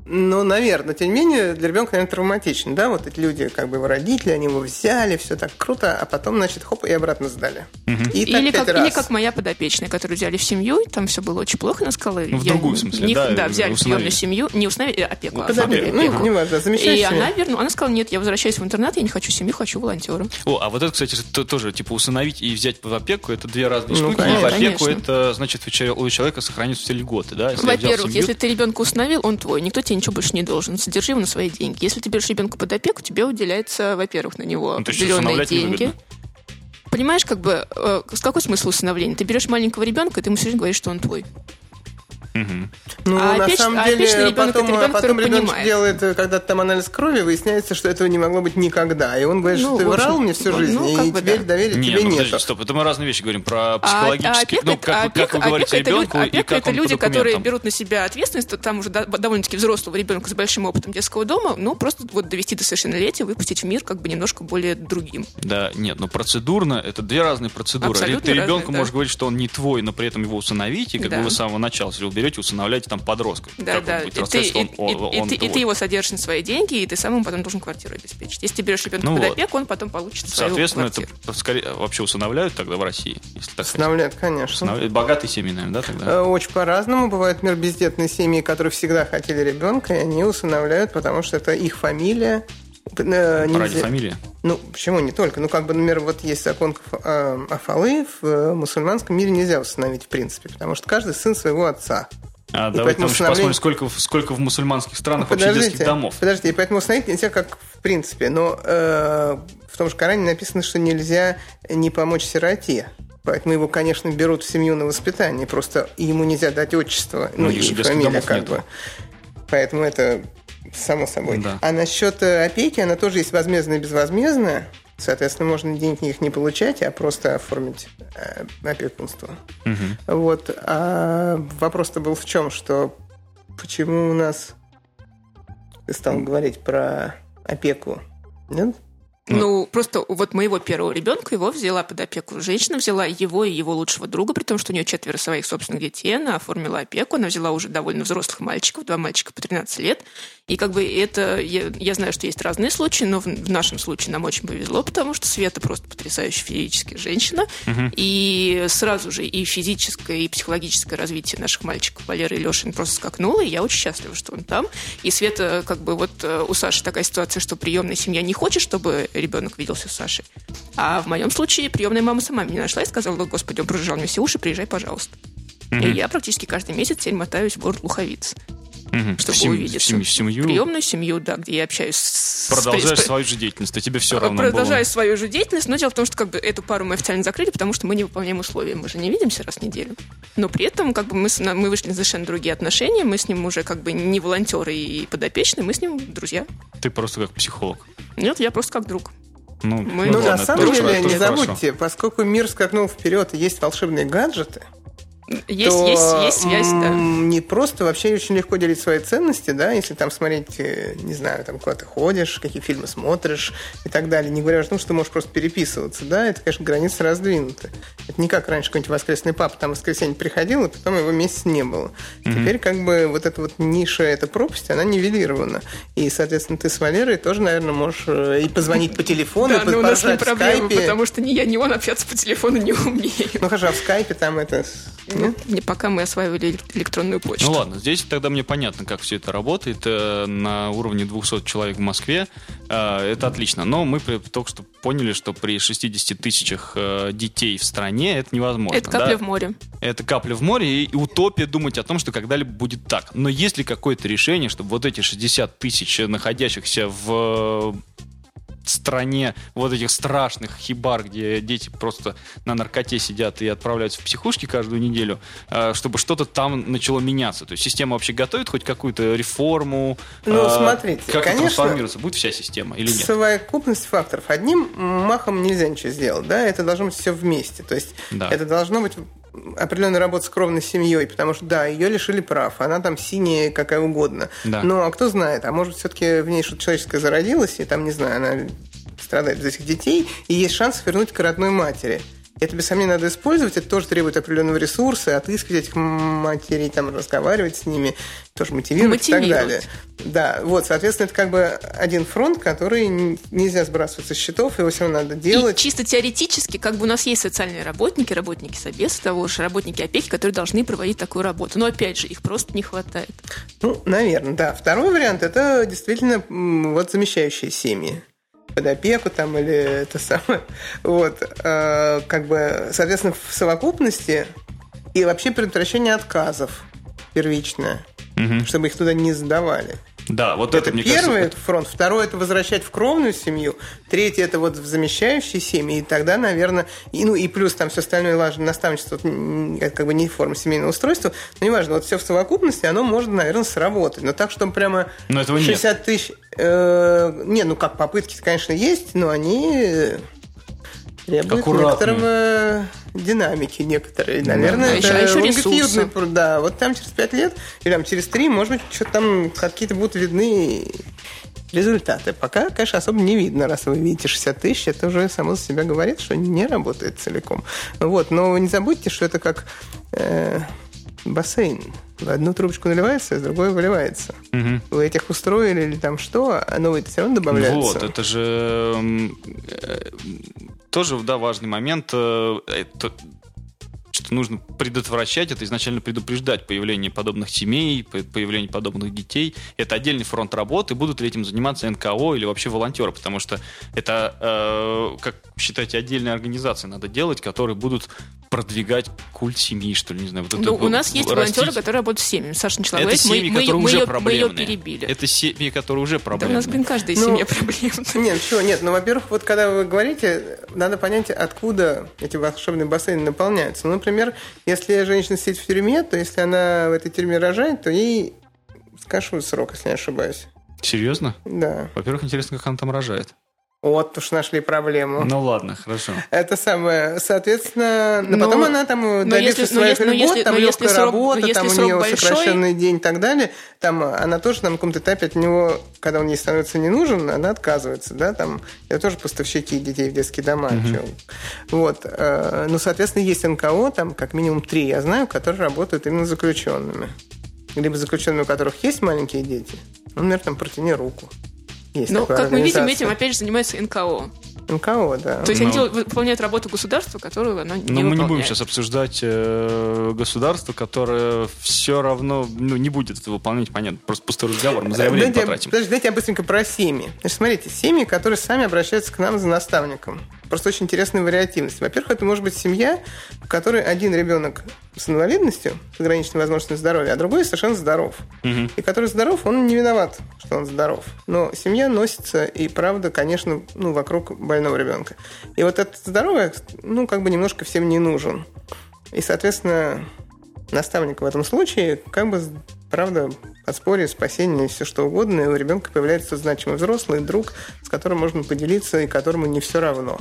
Speaker 3: Ну, наверное, тем не менее, для ребенка, наверное, травматично, да, вот эти люди, как бы его родители, они его взяли, все так круто, а потом, значит, хоп, и обратно сдали. И так
Speaker 2: Или как,
Speaker 3: раз.
Speaker 2: или как моя подопечная, которую взяли в семью, и там все было очень плохо, она сказала...
Speaker 4: Ну, в
Speaker 2: я
Speaker 4: другую, в смысле,
Speaker 2: не-
Speaker 4: да,
Speaker 2: Да, взяли в приемную семью, не установили, а опеку,
Speaker 3: Подопечная,
Speaker 2: оформили
Speaker 3: ну,
Speaker 2: опеку.
Speaker 3: неважно,
Speaker 2: И она вернула, она сказала, нет, я возвращаюсь в интернат, я не хочу семью, хочу волонтера.
Speaker 4: О, а вот это, кстати, то- тоже, типа, усыновить и взять в опеку, это две разные
Speaker 3: Ну,
Speaker 4: штуки. И в
Speaker 3: конечно.
Speaker 4: опеку
Speaker 2: Конечно.
Speaker 4: это, значит, у чело- у человека сохранятся все льготы, да?
Speaker 2: Во-первых, если ты ребенка установил, он твой, никто тебе ничего больше не должен. Содержи его на свои деньги. Если ты берешь ребенка под опеку, тебе уделяется, во-первых, на него
Speaker 4: Ну,
Speaker 2: определенные деньги. Понимаешь, как бы, э, с какой смысл усыновления? Ты берешь маленького ребенка, и ты ему все время говоришь, что он твой.
Speaker 3: Ну,
Speaker 2: А
Speaker 3: на
Speaker 2: опеч-
Speaker 3: самом
Speaker 2: а
Speaker 3: деле,
Speaker 2: опечный ребенок
Speaker 3: потом,
Speaker 2: это ребенок,
Speaker 3: потом ребенок
Speaker 2: понимает.
Speaker 3: делает э, когда-то там анализ крови, выясняется, что этого не могло быть никогда. И он говорит,
Speaker 2: Ну,
Speaker 3: что ты врал мне всю
Speaker 2: ну,
Speaker 3: жизнь,
Speaker 2: ну, как
Speaker 3: и
Speaker 2: бы
Speaker 3: теперь
Speaker 2: да.
Speaker 3: доверия
Speaker 4: Не,
Speaker 3: тебе
Speaker 4: ну,
Speaker 3: нет.
Speaker 4: стоп, это мы разные вещи говорим про
Speaker 2: А-
Speaker 4: психологические,
Speaker 2: а
Speaker 4: ну,
Speaker 2: опека
Speaker 4: как,
Speaker 2: это-
Speaker 4: вы- как вы
Speaker 2: опека-
Speaker 4: говорите
Speaker 2: опека это
Speaker 4: ребенку,
Speaker 2: люди-
Speaker 4: и
Speaker 2: опека
Speaker 4: как
Speaker 2: это
Speaker 4: он по
Speaker 2: люди, которые берут на себя ответственность, там уже довольно-таки взрослого ребенка с большим опытом детского дома, ну, просто вот довести до совершеннолетия, выпустить в мир как бы немножко более другим.
Speaker 4: Да, нет, но процедурно это две разные процедуры.
Speaker 2: Абсолютно
Speaker 4: ты ребенку
Speaker 2: разные, да.
Speaker 4: можешь говорить, что он не твой, но при этом его усыновить, и как
Speaker 2: Да.
Speaker 4: бы вы с самого начала, если берете, усыновляете там подростка.
Speaker 2: Да, да. И ты, и-
Speaker 4: он-
Speaker 2: и- и и его содержишь на свои деньги, и ты сам ему потом должен квартиру обеспечить. Если ты берешь ребенка
Speaker 4: Ну
Speaker 2: под
Speaker 4: вот.
Speaker 2: опеку, он потом получит свою
Speaker 4: Соответственно,
Speaker 2: квартиру.
Speaker 4: это скорее вообще усыновляют тогда в России, если так.
Speaker 3: Усыновляют, конечно.
Speaker 4: Усыновляют. Богатые семьи, наверное, да, тогда?
Speaker 3: Э, Очень по-разному. Бывают, например, бездетные семьи, которые всегда хотели ребенка, и они усыновляют, потому что это их фамилия. Э,
Speaker 4: Ради
Speaker 3: нельзя-
Speaker 4: фамилии.
Speaker 3: Ну, почему не только? Ну, как бы, например, вот есть закон э, Афалы, в э, мусульманском мире нельзя усыновить, в принципе, потому что каждый сын своего отца.
Speaker 4: А,
Speaker 3: И поэтому
Speaker 4: там еще
Speaker 3: усыновление-
Speaker 4: посмотрим, сколько, в- сколько в мусульманских странах вообще детских домов.
Speaker 3: Подождите, и поэтому усыновить нельзя как в принципе, но э, в том же Коране написано, что нельзя не помочь сироте. Поэтому его, конечно, берут в семью на воспитание, просто ему нельзя дать отчество, ну,
Speaker 4: Ну,
Speaker 3: и
Speaker 4: домов
Speaker 3: как
Speaker 4: нету.
Speaker 3: бы. Поэтому это само собой.
Speaker 4: Да.
Speaker 3: А насчет э, опеки, она тоже есть возмездная и безвозмездная. Соответственно, можно денег их не получать, а просто оформить э, опекунство.
Speaker 4: Мгм.
Speaker 3: Вот. А вопрос-то был в чем, что почему у нас ты стал говорить про опеку? Нет?
Speaker 2: Ну, просто вот моего первого ребенка его взяла под опеку женщина, взяла его и его лучшего друга, при том, что у нее четверо своих собственных детей, она оформила опеку, она взяла уже довольно взрослых мальчиков, два мальчика по 13 лет. И как бы это, я, я знаю, что есть разные случаи, но в, в нашем случае нам очень повезло, потому что Света просто потрясающая физическая женщина, и сразу же и физическое, и психологическое развитие наших мальчиков Валеры и Лешин просто скакнуло, и я очень счастлива, что он там. И Света, как бы вот э, у Саши такая ситуация, что приемная семья не хочет, чтобы ребенок виделся с Сашей. А в моем случае приемная мама сама меня нашла и сказала, господи, он прожужжал мне все уши, приезжай, пожалуйста. И я практически каждый месяц теперь мотаюсь в город Луховиц,
Speaker 4: Мгм.
Speaker 2: чтобы
Speaker 4: в семью,
Speaker 2: увидеться.
Speaker 4: В семью, в семью
Speaker 2: Приемную семью, да, где я общаюсь с...
Speaker 4: продолжаешь
Speaker 2: с-
Speaker 4: свою же деятельность, а тебе все равно
Speaker 2: Продолжаю
Speaker 4: было.
Speaker 2: свою же деятельность, но дело в том, что как бы эту пару мы официально закрыли, потому что мы не выполняем условия. Мы же не видимся раз в неделю. Но при этом как бы мы, с- мы вышли на совершенно другие отношения, мы с ним уже как бы не волонтеры и подопечные, мы с ним друзья.
Speaker 4: Ты просто как психолог.
Speaker 2: Нет, я просто как друг.
Speaker 4: Ну,
Speaker 2: Мы-
Speaker 3: Ну,
Speaker 2: ладно,
Speaker 3: на самом
Speaker 2: тоже-
Speaker 3: деле,
Speaker 2: это
Speaker 3: не
Speaker 2: тоже
Speaker 3: забудьте, поскольку мир скакнул вперед и есть волшебные гаджеты,
Speaker 2: есть,
Speaker 3: то
Speaker 2: есть, есть связь, да.
Speaker 3: не просто вообще очень легко делить свои ценности, да, если там смотреть, э, не знаю, там куда ты ходишь, какие фильмы смотришь и так далее. Не говоря о том, что ты можешь просто переписываться, да, это, конечно, границы раздвинуты. Это не как раньше какой-нибудь воскресный папа там в воскресенье приходил, и потом его месяц не было. Mm-hmm. Теперь как бы вот эта вот ниша, эта пропасть, она нивелирована. И, соответственно, ты с Валерой тоже, наверное, можешь э, и позвонить по телефону,
Speaker 2: да,
Speaker 3: и но у нас не
Speaker 2: проблема, потому что ни я, ни он общаться по телефону не умеем.
Speaker 3: Ну, хорошо, а в скайпе там это
Speaker 2: ну, не пока мы осваивали электронную почту.
Speaker 4: Ну ладно, здесь тогда мне понятно, как все это работает. Э, на уровне 200 человек в Москве э, это отлично. Но мы только что поняли, что при 60 тысячах э, детей в стране это невозможно.
Speaker 2: Это капля да? в море.
Speaker 4: Это капля в море и утопия думать о том, что когда-либо будет так. Но есть ли какое-то решение, чтобы вот эти 60 тысяч находящихся в стране вот этих страшных хибар, где дети просто на наркоте сидят и отправляются в психушки каждую неделю, э, чтобы что-то там начало меняться. То есть система вообще готовит хоть какую-то реформу?
Speaker 3: Ну, э, смотрите,
Speaker 4: как
Speaker 3: конечно,
Speaker 4: трансформируется? Будет вся система или нет?
Speaker 3: Совокупность факторов. Одним махом нельзя ничего сделать, да, это должно быть все вместе. То есть да. это должно быть определенная работа с кровной семьей, потому что, да, ее лишили прав, она там синяя какая угодно. Да. Но а кто знает, а может все-таки в ней что-то человеческое зародилось, и там, не знаю, она страдает из этих детей, и есть шанс вернуть к родной матери. Это, без сомнения, надо использовать. Это тоже требует определенного ресурса, отыскивать этих матерей, там, разговаривать с ними, тоже мотивировать, мотивировать. и так далее. Да, вот, соответственно, это как бы один фронт, который нельзя сбрасывать со счетов, его все равно надо делать.
Speaker 2: И чисто теоретически, как бы у нас есть социальные работники, работники собеса, того же, работники опеки, которые должны проводить такую работу. Но, опять же, их просто не хватает.
Speaker 3: Ну, наверное, да. Второй вариант – это действительно вот замещающие семьи под опеку там или это самое. Вот. Э, как бы, соответственно, в совокупности и вообще предотвращение отказов первичное, угу. чтобы их туда не сдавали.
Speaker 4: Да, вот это,
Speaker 3: это
Speaker 4: мне
Speaker 3: первый
Speaker 4: кажется...
Speaker 3: фронт. Второй это возвращать в кровную семью. Третий это вот в замещающие семьи. И тогда, наверное, и, ну и плюс там все остальное важно, наставничество, это как бы не форма семейного устройства, но неважно, вот все в совокупности, оно может, наверное, сработать. Но так, чтобы прямо но этого 60 нет. тысяч... Э, не, ну как, попытки, конечно, есть, но они требует некоторого динамики некоторые. Наверное, да. это а еще, еще Да, вот там через 5 лет или там через 3, может быть, что-то там какие-то будут видны результаты. Пока, конечно, особо не видно. Раз вы видите 60 тысяч, это уже само за себя говорит, что не работает целиком. Вот, но не забудьте, что это как э, бассейн. В одну трубочку наливается, а в другую выливается. Угу. Вы этих устроили или там что, а новые все равно добавляются.
Speaker 4: Вот, это же э, тоже, да, важный момент. Э, это что нужно предотвращать, это изначально предупреждать появление подобных семей, появление подобных детей. Это отдельный фронт работы. Будут ли этим заниматься НКО или вообще волонтеры? Потому что это, э, как считаете, отдельные организации надо делать, которые будут продвигать культ семьи, что ли, не знаю. Вот
Speaker 2: ну, у нас есть растить. волонтеры, которые работают с семьями. Саша начала это говорить,
Speaker 4: семьи,
Speaker 2: мы,
Speaker 4: которые
Speaker 2: мы,
Speaker 4: уже
Speaker 2: мы,
Speaker 4: проблемные.
Speaker 2: мы ее перебили.
Speaker 4: Это семьи, которые уже проблемные.
Speaker 2: Да у нас, блин, каждая ну, семья проблемная.
Speaker 3: Нет, чего, нет. Ну, во-первых, вот когда вы говорите, надо понять, откуда эти волшебные бассейны наполняются. Ну, например, если женщина сидит в тюрьме, то если она в этой тюрьме рожает, то ей скажут срок, если не ошибаюсь.
Speaker 4: Серьезно?
Speaker 3: Да.
Speaker 4: Во-первых, интересно, как она там рожает.
Speaker 3: Вот уж нашли проблему.
Speaker 4: Ну ладно, хорошо.
Speaker 3: Это самое, соответственно, но, но потом она там добившись своих льгот, если, там легкая срок, работа, там у нее большой... сокращенный день и так далее, там она тоже на каком-то этапе от него, когда он ей становится не нужен, она отказывается, да, там, это тоже поставщики детей в детские дома. Угу. Вот, э, ну, соответственно, есть НКО, там как минимум три, я знаю, которые работают именно с заключенными. Либо заключенными, у которых есть маленькие дети, ну, например, там протяни руку.
Speaker 2: Есть ну, как мы видим, этим опять же занимается НКО.
Speaker 3: НКО, да.
Speaker 2: То есть ну, они делают, выполняют работу государства, которую оно не
Speaker 4: Но
Speaker 2: мы
Speaker 4: не будем сейчас обсуждать э, государство, которое все равно ну, не будет это выполнять, понятно. Просто пустой разговор, мы зря время потратим.
Speaker 3: Подождите, дайте я быстренько про семьи. Значит, смотрите, семьи, которые сами обращаются к нам за наставником. Просто очень интересная вариативность. Во-первых, это может быть семья, в которой один ребенок с инвалидностью, с ограниченной возможностью здоровья, а другой совершенно здоров. Угу. И который здоров, он не виноват, что он здоров. Но семья носится, и правда, конечно, ну, вокруг больного ребенка. И вот этот здоровый, ну, как бы немножко всем не нужен. И, соответственно, наставник в этом случае как бы правда, подспорье, спасение, все что угодно, и у ребенка появляется значимый взрослый друг, с которым можно поделиться и которому не все равно.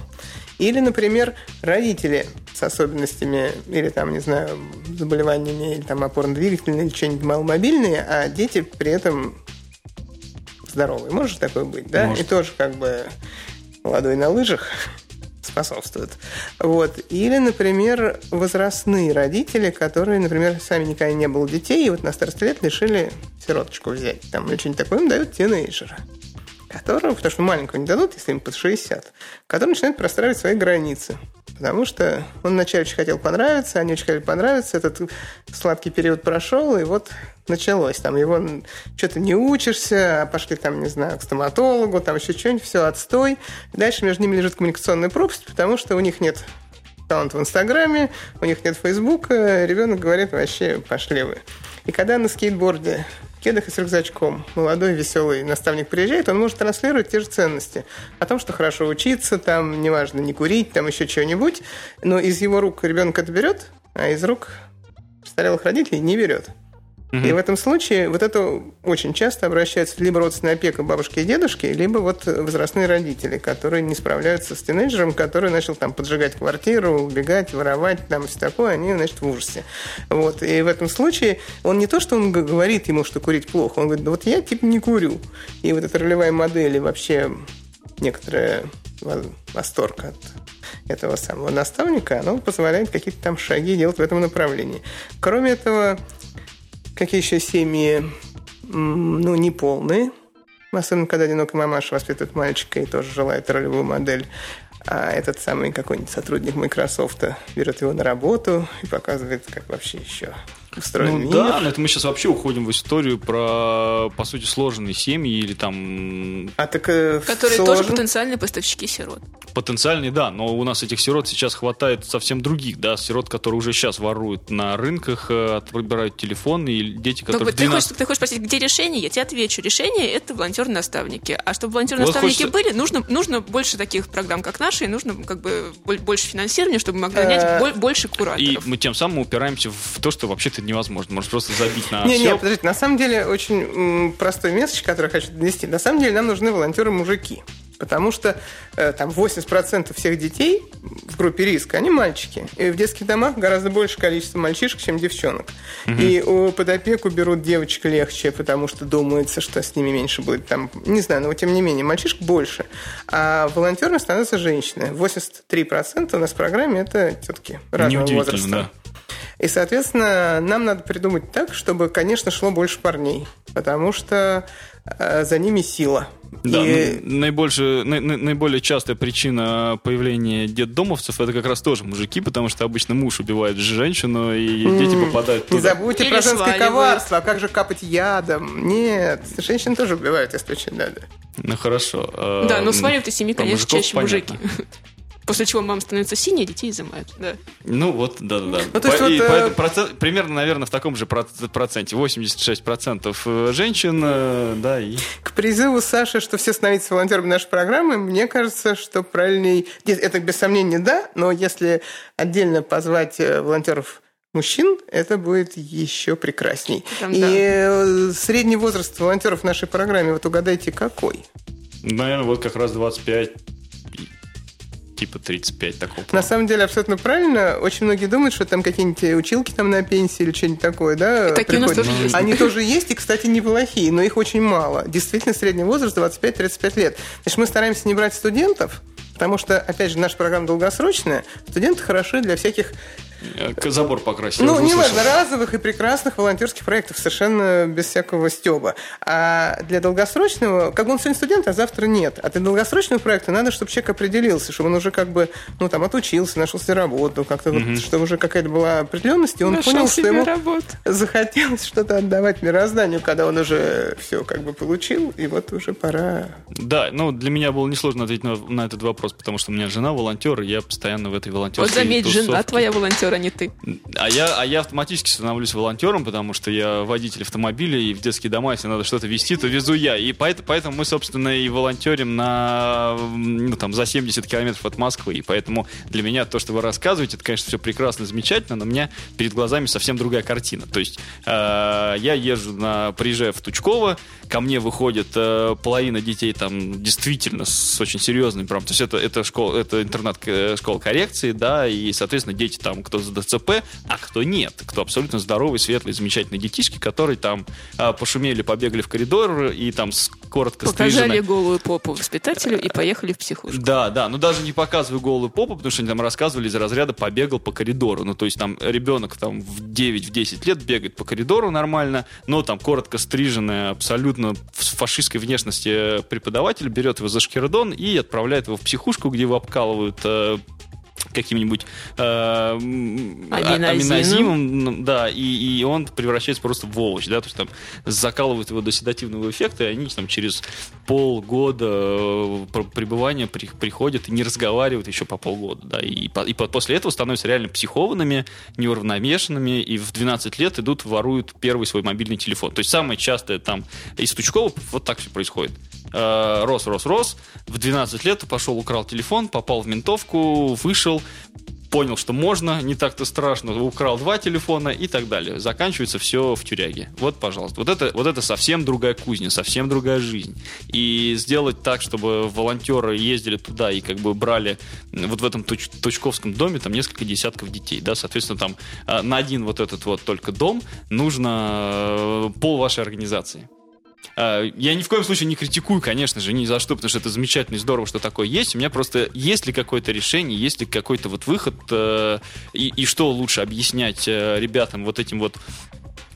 Speaker 3: Или, например, родители с особенностями или там, не знаю, заболеваниями, или там опорно-двигательные, или что-нибудь маломобильные, а дети при этом здоровые. Может такое быть, да? Может. И тоже как бы молодой на лыжах способствует. Вот. Или, например, возрастные родители, которые, например, сами никогда не было детей, и вот на старости лет решили сироточку взять. Там, или что-нибудь такое им дают тинейджера которого, потому что маленького не дадут, если им под 60, который начинает простраивать свои границы. Потому что он вначале очень хотел понравиться, они очень хотели понравиться, этот сладкий период прошел, и вот началось. Там его что-то не учишься, а пошли там, не знаю, к стоматологу, там еще что-нибудь, все, отстой. Дальше между ними лежит коммуникационная пропасть, потому что у них нет аккаунта в Инстаграме, у них нет Фейсбука, ребенок говорит, вообще пошли вы. И когда на скейтборде кедах и с рюкзачком. Молодой, веселый наставник приезжает, он может транслировать те же ценности. О том, что хорошо учиться, там, неважно, не курить, там еще чего-нибудь. Но из его рук ребенок это берет, а из рук престарелых родителей не берет. Угу. И в этом случае вот это очень часто обращаются либо родственная опека бабушки и дедушки, либо вот возрастные родители, которые не справляются с тинейджером, который начал там поджигать квартиру, убегать, воровать, там все такое, они, значит, в ужасе. Вот. И в этом случае он не то, что он говорит ему, что курить плохо, он говорит, да вот я типа не курю. И вот эта ролевая модель и вообще некоторая восторг от этого самого наставника, оно позволяет какие-то там шаги делать в этом направлении. Кроме этого, Какие еще семьи, ну, неполные, особенно когда одинокая мамаша воспитывает мальчика и тоже желает ролевую модель. А этот самый какой-нибудь сотрудник Microsoft берет его на работу и показывает, как вообще еще устроен ну,
Speaker 4: мир. Да, но это мы сейчас вообще уходим в историю про, по сути, сложные семьи или там...
Speaker 2: А так, э, Которые сложен... тоже потенциальные поставщики сирот.
Speaker 4: Потенциальные, да, но у нас этих сирот сейчас хватает совсем других, да, сирот, которые уже сейчас воруют на рынках, э, отбирают телефоны, и дети, ну, которые...
Speaker 2: Но, 12... ты, хочешь, ты хочешь спросить, где решение? Я тебе отвечу. Решение – это волонтеры-наставники. А чтобы волонтеры-наставники вот хочется... были, нужно, нужно больше таких программ, как наши, и нужно как бы больше финансирования, чтобы могли нанять э, больше кураторов.
Speaker 4: И мы тем самым упираемся в то, что вообще-то невозможно. Можно просто забить на
Speaker 3: не,
Speaker 4: все.
Speaker 3: Не, подождите, на самом деле очень простой месседж, который я хочу донести. На самом деле нам нужны волонтеры-мужики. Потому что э, там 80% всех детей в группе риска, они мальчики. И в детских домах гораздо больше количество мальчишек, чем девчонок. Угу. И под опеку берут девочек легче, потому что думается, что с ними меньше будет там, не знаю, но тем не менее, мальчишек больше. А волонтером становятся женщины. 83% у нас в программе это все-таки разного возраста. Да. И, соответственно, нам надо придумать так, чтобы, конечно, шло больше парней, потому что э, за ними сила.
Speaker 4: Да, и... наибольшая, на, наиболее частая причина появления детдомовцев это как раз тоже мужики, потому что обычно муж убивает женщину, и дети попадают туда.
Speaker 3: Не забудьте Или про женское коварство, а как же капать ядом? Нет, женщин тоже убивают, если очень надо.
Speaker 4: Ну хорошо.
Speaker 2: Да, но сваливают из семьи, конечно, чаще мужики. После чего мама становится синяя, а детей изымают. Да.
Speaker 4: Ну вот, да-да-да. Ну, то есть По, вот, э... процент, примерно, наверное, в таком же проценте. 86% э, женщин, э, да, и...
Speaker 3: К призыву Саши, что все становятся волонтерами нашей программы, мне кажется, что правильней... Это без сомнения да, но если отдельно позвать волонтеров мужчин, это будет еще прекрасней. Там, и да. средний возраст волонтеров в нашей программе, вот угадайте, какой?
Speaker 4: Наверное, вот как раз 25 типа 35 такого.
Speaker 3: На самом деле абсолютно правильно. Очень многие думают, что там какие-нибудь училки там на пенсии или что-нибудь такое, да?
Speaker 2: И такие приходят. у нас тоже есть.
Speaker 3: Они тоже есть, и, кстати, неплохие, но их очень мало. Действительно, средний возраст 25-35 лет. Значит, мы стараемся не брать студентов, Потому что, опять же, наша программа долгосрочная. Студенты хороши для всяких
Speaker 4: Забор покрасить.
Speaker 3: Ну, не важно, разовых и прекрасных волонтерских проектов, совершенно без всякого стеба. А для долгосрочного, как бы он сегодня студент, а завтра нет. А для долгосрочного проекта надо, чтобы человек определился, чтобы он уже как бы, ну, там, отучился, нашел себе работу, как-то угу. вот, чтобы уже какая-то была определенность, и он нашел понял, что ему работу. захотелось что-то отдавать мирозданию, когда он уже все как бы получил, и вот уже пора...
Speaker 4: Да, ну, для меня было несложно ответить на, на этот вопрос, потому что у меня жена волонтер, и я постоянно в этой волонтерской
Speaker 2: Вот заметь, тусовке. жена твоя волонтер, а не ты.
Speaker 4: А я, а я автоматически становлюсь волонтером, потому что я водитель автомобиля, и в детские дома, если надо что-то везти, то везу я. И поэтому, поэтому мы, собственно, и волонтерим на, ну, там, за 70 километров от Москвы. И поэтому для меня то, что вы рассказываете, это, конечно, все прекрасно, замечательно, но у меня перед глазами совсем другая картина. То есть э, я езжу на, приезжаю в Тучково, ко мне выходит э, половина детей там действительно с очень серьезными проблемами. То есть это, это, школа, это интернат-школа коррекции, да, и, соответственно, дети там, кто за ДЦП, а кто нет, кто абсолютно здоровый, светлый, замечательный детишки, которые там э, пошумели, побегали в коридор и там коротко
Speaker 2: Показали стрижены. голую попу воспитателю и поехали в психушку.
Speaker 4: Да, да, но даже не показываю голую попу, потому что они там рассказывали из разряда побегал по коридору. Ну, то есть там ребенок там в 9-10 лет бегает по коридору нормально, но там коротко стриженная, абсолютно фашистской внешности преподаватель берет его за шкирдон и отправляет его в психушку, где его обкалывают э, каким-нибудь э, аминозимом, да, и, и он превращается просто в овощ, да, то есть там закалывают его до седативного эффекта, и они там через полгода э, пребывания при, приходят и не разговаривают еще по полгода, да, и, и после этого становятся реально психованными, неуравновешенными, и в 12 лет идут, воруют первый свой мобильный телефон. То есть самое частое там из Тучкова вот так все происходит. Э, рос, рос, рос, в 12 лет пошел, украл телефон, попал в ментовку, вышел, понял, что можно, не так-то страшно, украл два телефона и так далее. Заканчивается все в тюряге. Вот, пожалуйста. Вот это, вот это совсем другая кузня, совсем другая жизнь. И сделать так, чтобы волонтеры ездили туда и как бы брали вот в этом туч Тучковском доме там несколько десятков детей, да, соответственно, там э, на один вот этот вот только дом нужно э, пол вашей организации. А, я ни в коем случае не критикую, конечно же, ни за что, потому что это замечательно и здорово, что такое есть. У меня просто есть ли какое-то решение, есть ли какой-то вот выход, э, и, и что лучше объяснять э, ребятам вот этим вот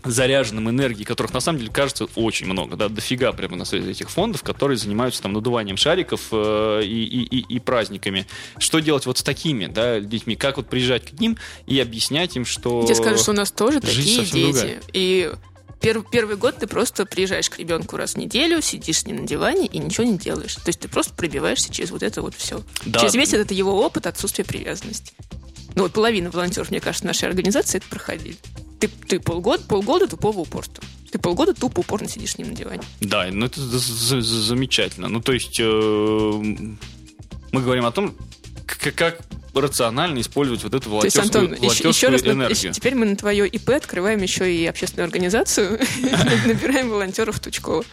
Speaker 4: заряженным энергией, которых на самом деле кажется очень много, да, дофига прямо на сайте этих фондов, которые занимаются там надуванием шариков э, и, и, и праздниками. Что делать вот с такими, да, детьми? Как вот приезжать к ним и объяснять им, что...
Speaker 2: Я скажу, что у нас тоже такие дети. Другая. И Первый, первый год ты просто приезжаешь к ребенку раз в неделю, сидишь с ним на диване и ничего не делаешь. То есть ты просто пробиваешься через вот это вот все. Да. Через весь этот его опыт отсутствия привязанности. Ну вот половина волонтеров, мне кажется, нашей организации это проходили. Ты, ты полгода, полгода тупого упорства. Ты полгода тупо упорно сидишь с ним на диване.
Speaker 4: Да, ну это замечательно. Ну то есть э, мы говорим о том, как рационально использовать вот эту волонтерскую, есть, Антон, волонтерскую еще, еще энергию.
Speaker 2: Раз, теперь мы на твое ИП открываем еще и общественную организацию, набираем волонтеров Тучкова.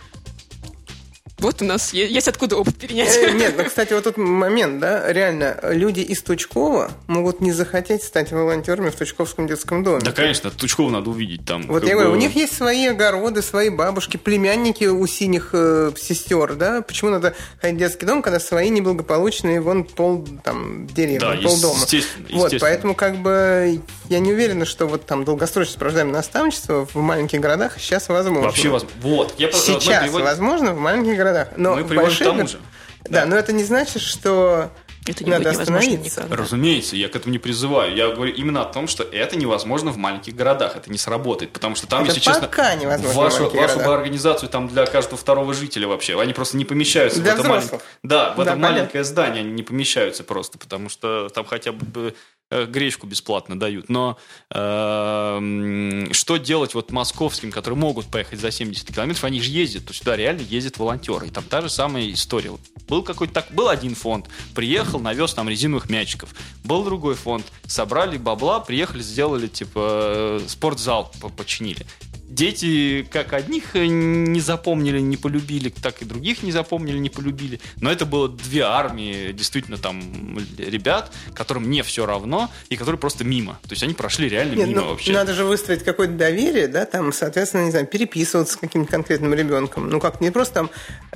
Speaker 2: Вот у нас есть откуда опыт перенять.
Speaker 3: Э, нет, ну, кстати, вот тут момент, да, реально, люди из Тучкова могут не захотеть стать волонтерами в Тучковском детском доме.
Speaker 4: Да, конечно, Тучкова надо увидеть там.
Speaker 3: Вот я бы... говорю, у них есть свои огороды, свои бабушки, племянники у синих э, сестер, да, почему надо ходить в детский дом, когда свои неблагополучные, вон пол, там, деревни, да, пол дома. Естественно, вот, поэтому, как бы, я не уверена, что вот там долгосрочное сопровождаемое наставничество в маленьких городах сейчас возможно.
Speaker 4: Вообще возможно. Вот.
Speaker 3: Я сейчас возможно в маленьких городах. Но
Speaker 4: Мы приводим больших... к тому же.
Speaker 3: Да, да, но это не значит, что
Speaker 2: это не Надо остановиться. Никогда.
Speaker 4: Разумеется, я к этому не призываю. Я говорю именно о том, что это невозможно в маленьких городах. Это не сработает. Потому что там,
Speaker 3: это
Speaker 4: если честно,
Speaker 3: невозможно
Speaker 4: вашу, вашу городах. организацию там для каждого второго жителя вообще. Они просто не помещаются
Speaker 3: для
Speaker 4: в это
Speaker 3: маленькое.
Speaker 4: Да, в да, это маленькое здание они не помещаются просто, потому что там хотя бы гречку бесплатно дают. Но э, что делать вот московским, которые могут поехать за 70 километров, они же ездят, то сюда реально ездят волонтеры. И там та же самая история. Был какой-то так, был один фонд, приехал, навез там резиновых мячиков. Был другой фонд, собрали бабла, приехали, сделали типа э, спортзал починили дети как одних э, не запомнили, не полюбили, так и других не запомнили, не полюбили. Но это было две армии, действительно, там, ребят, которым не все равно, и которые просто мимо. То есть они прошли реально Нет, мимо ну, вообще.
Speaker 3: Надо же выстроить какое-то доверие, да, там, соответственно, не знаю, переписываться с каким-то конкретным ребенком. Ну, как не просто там,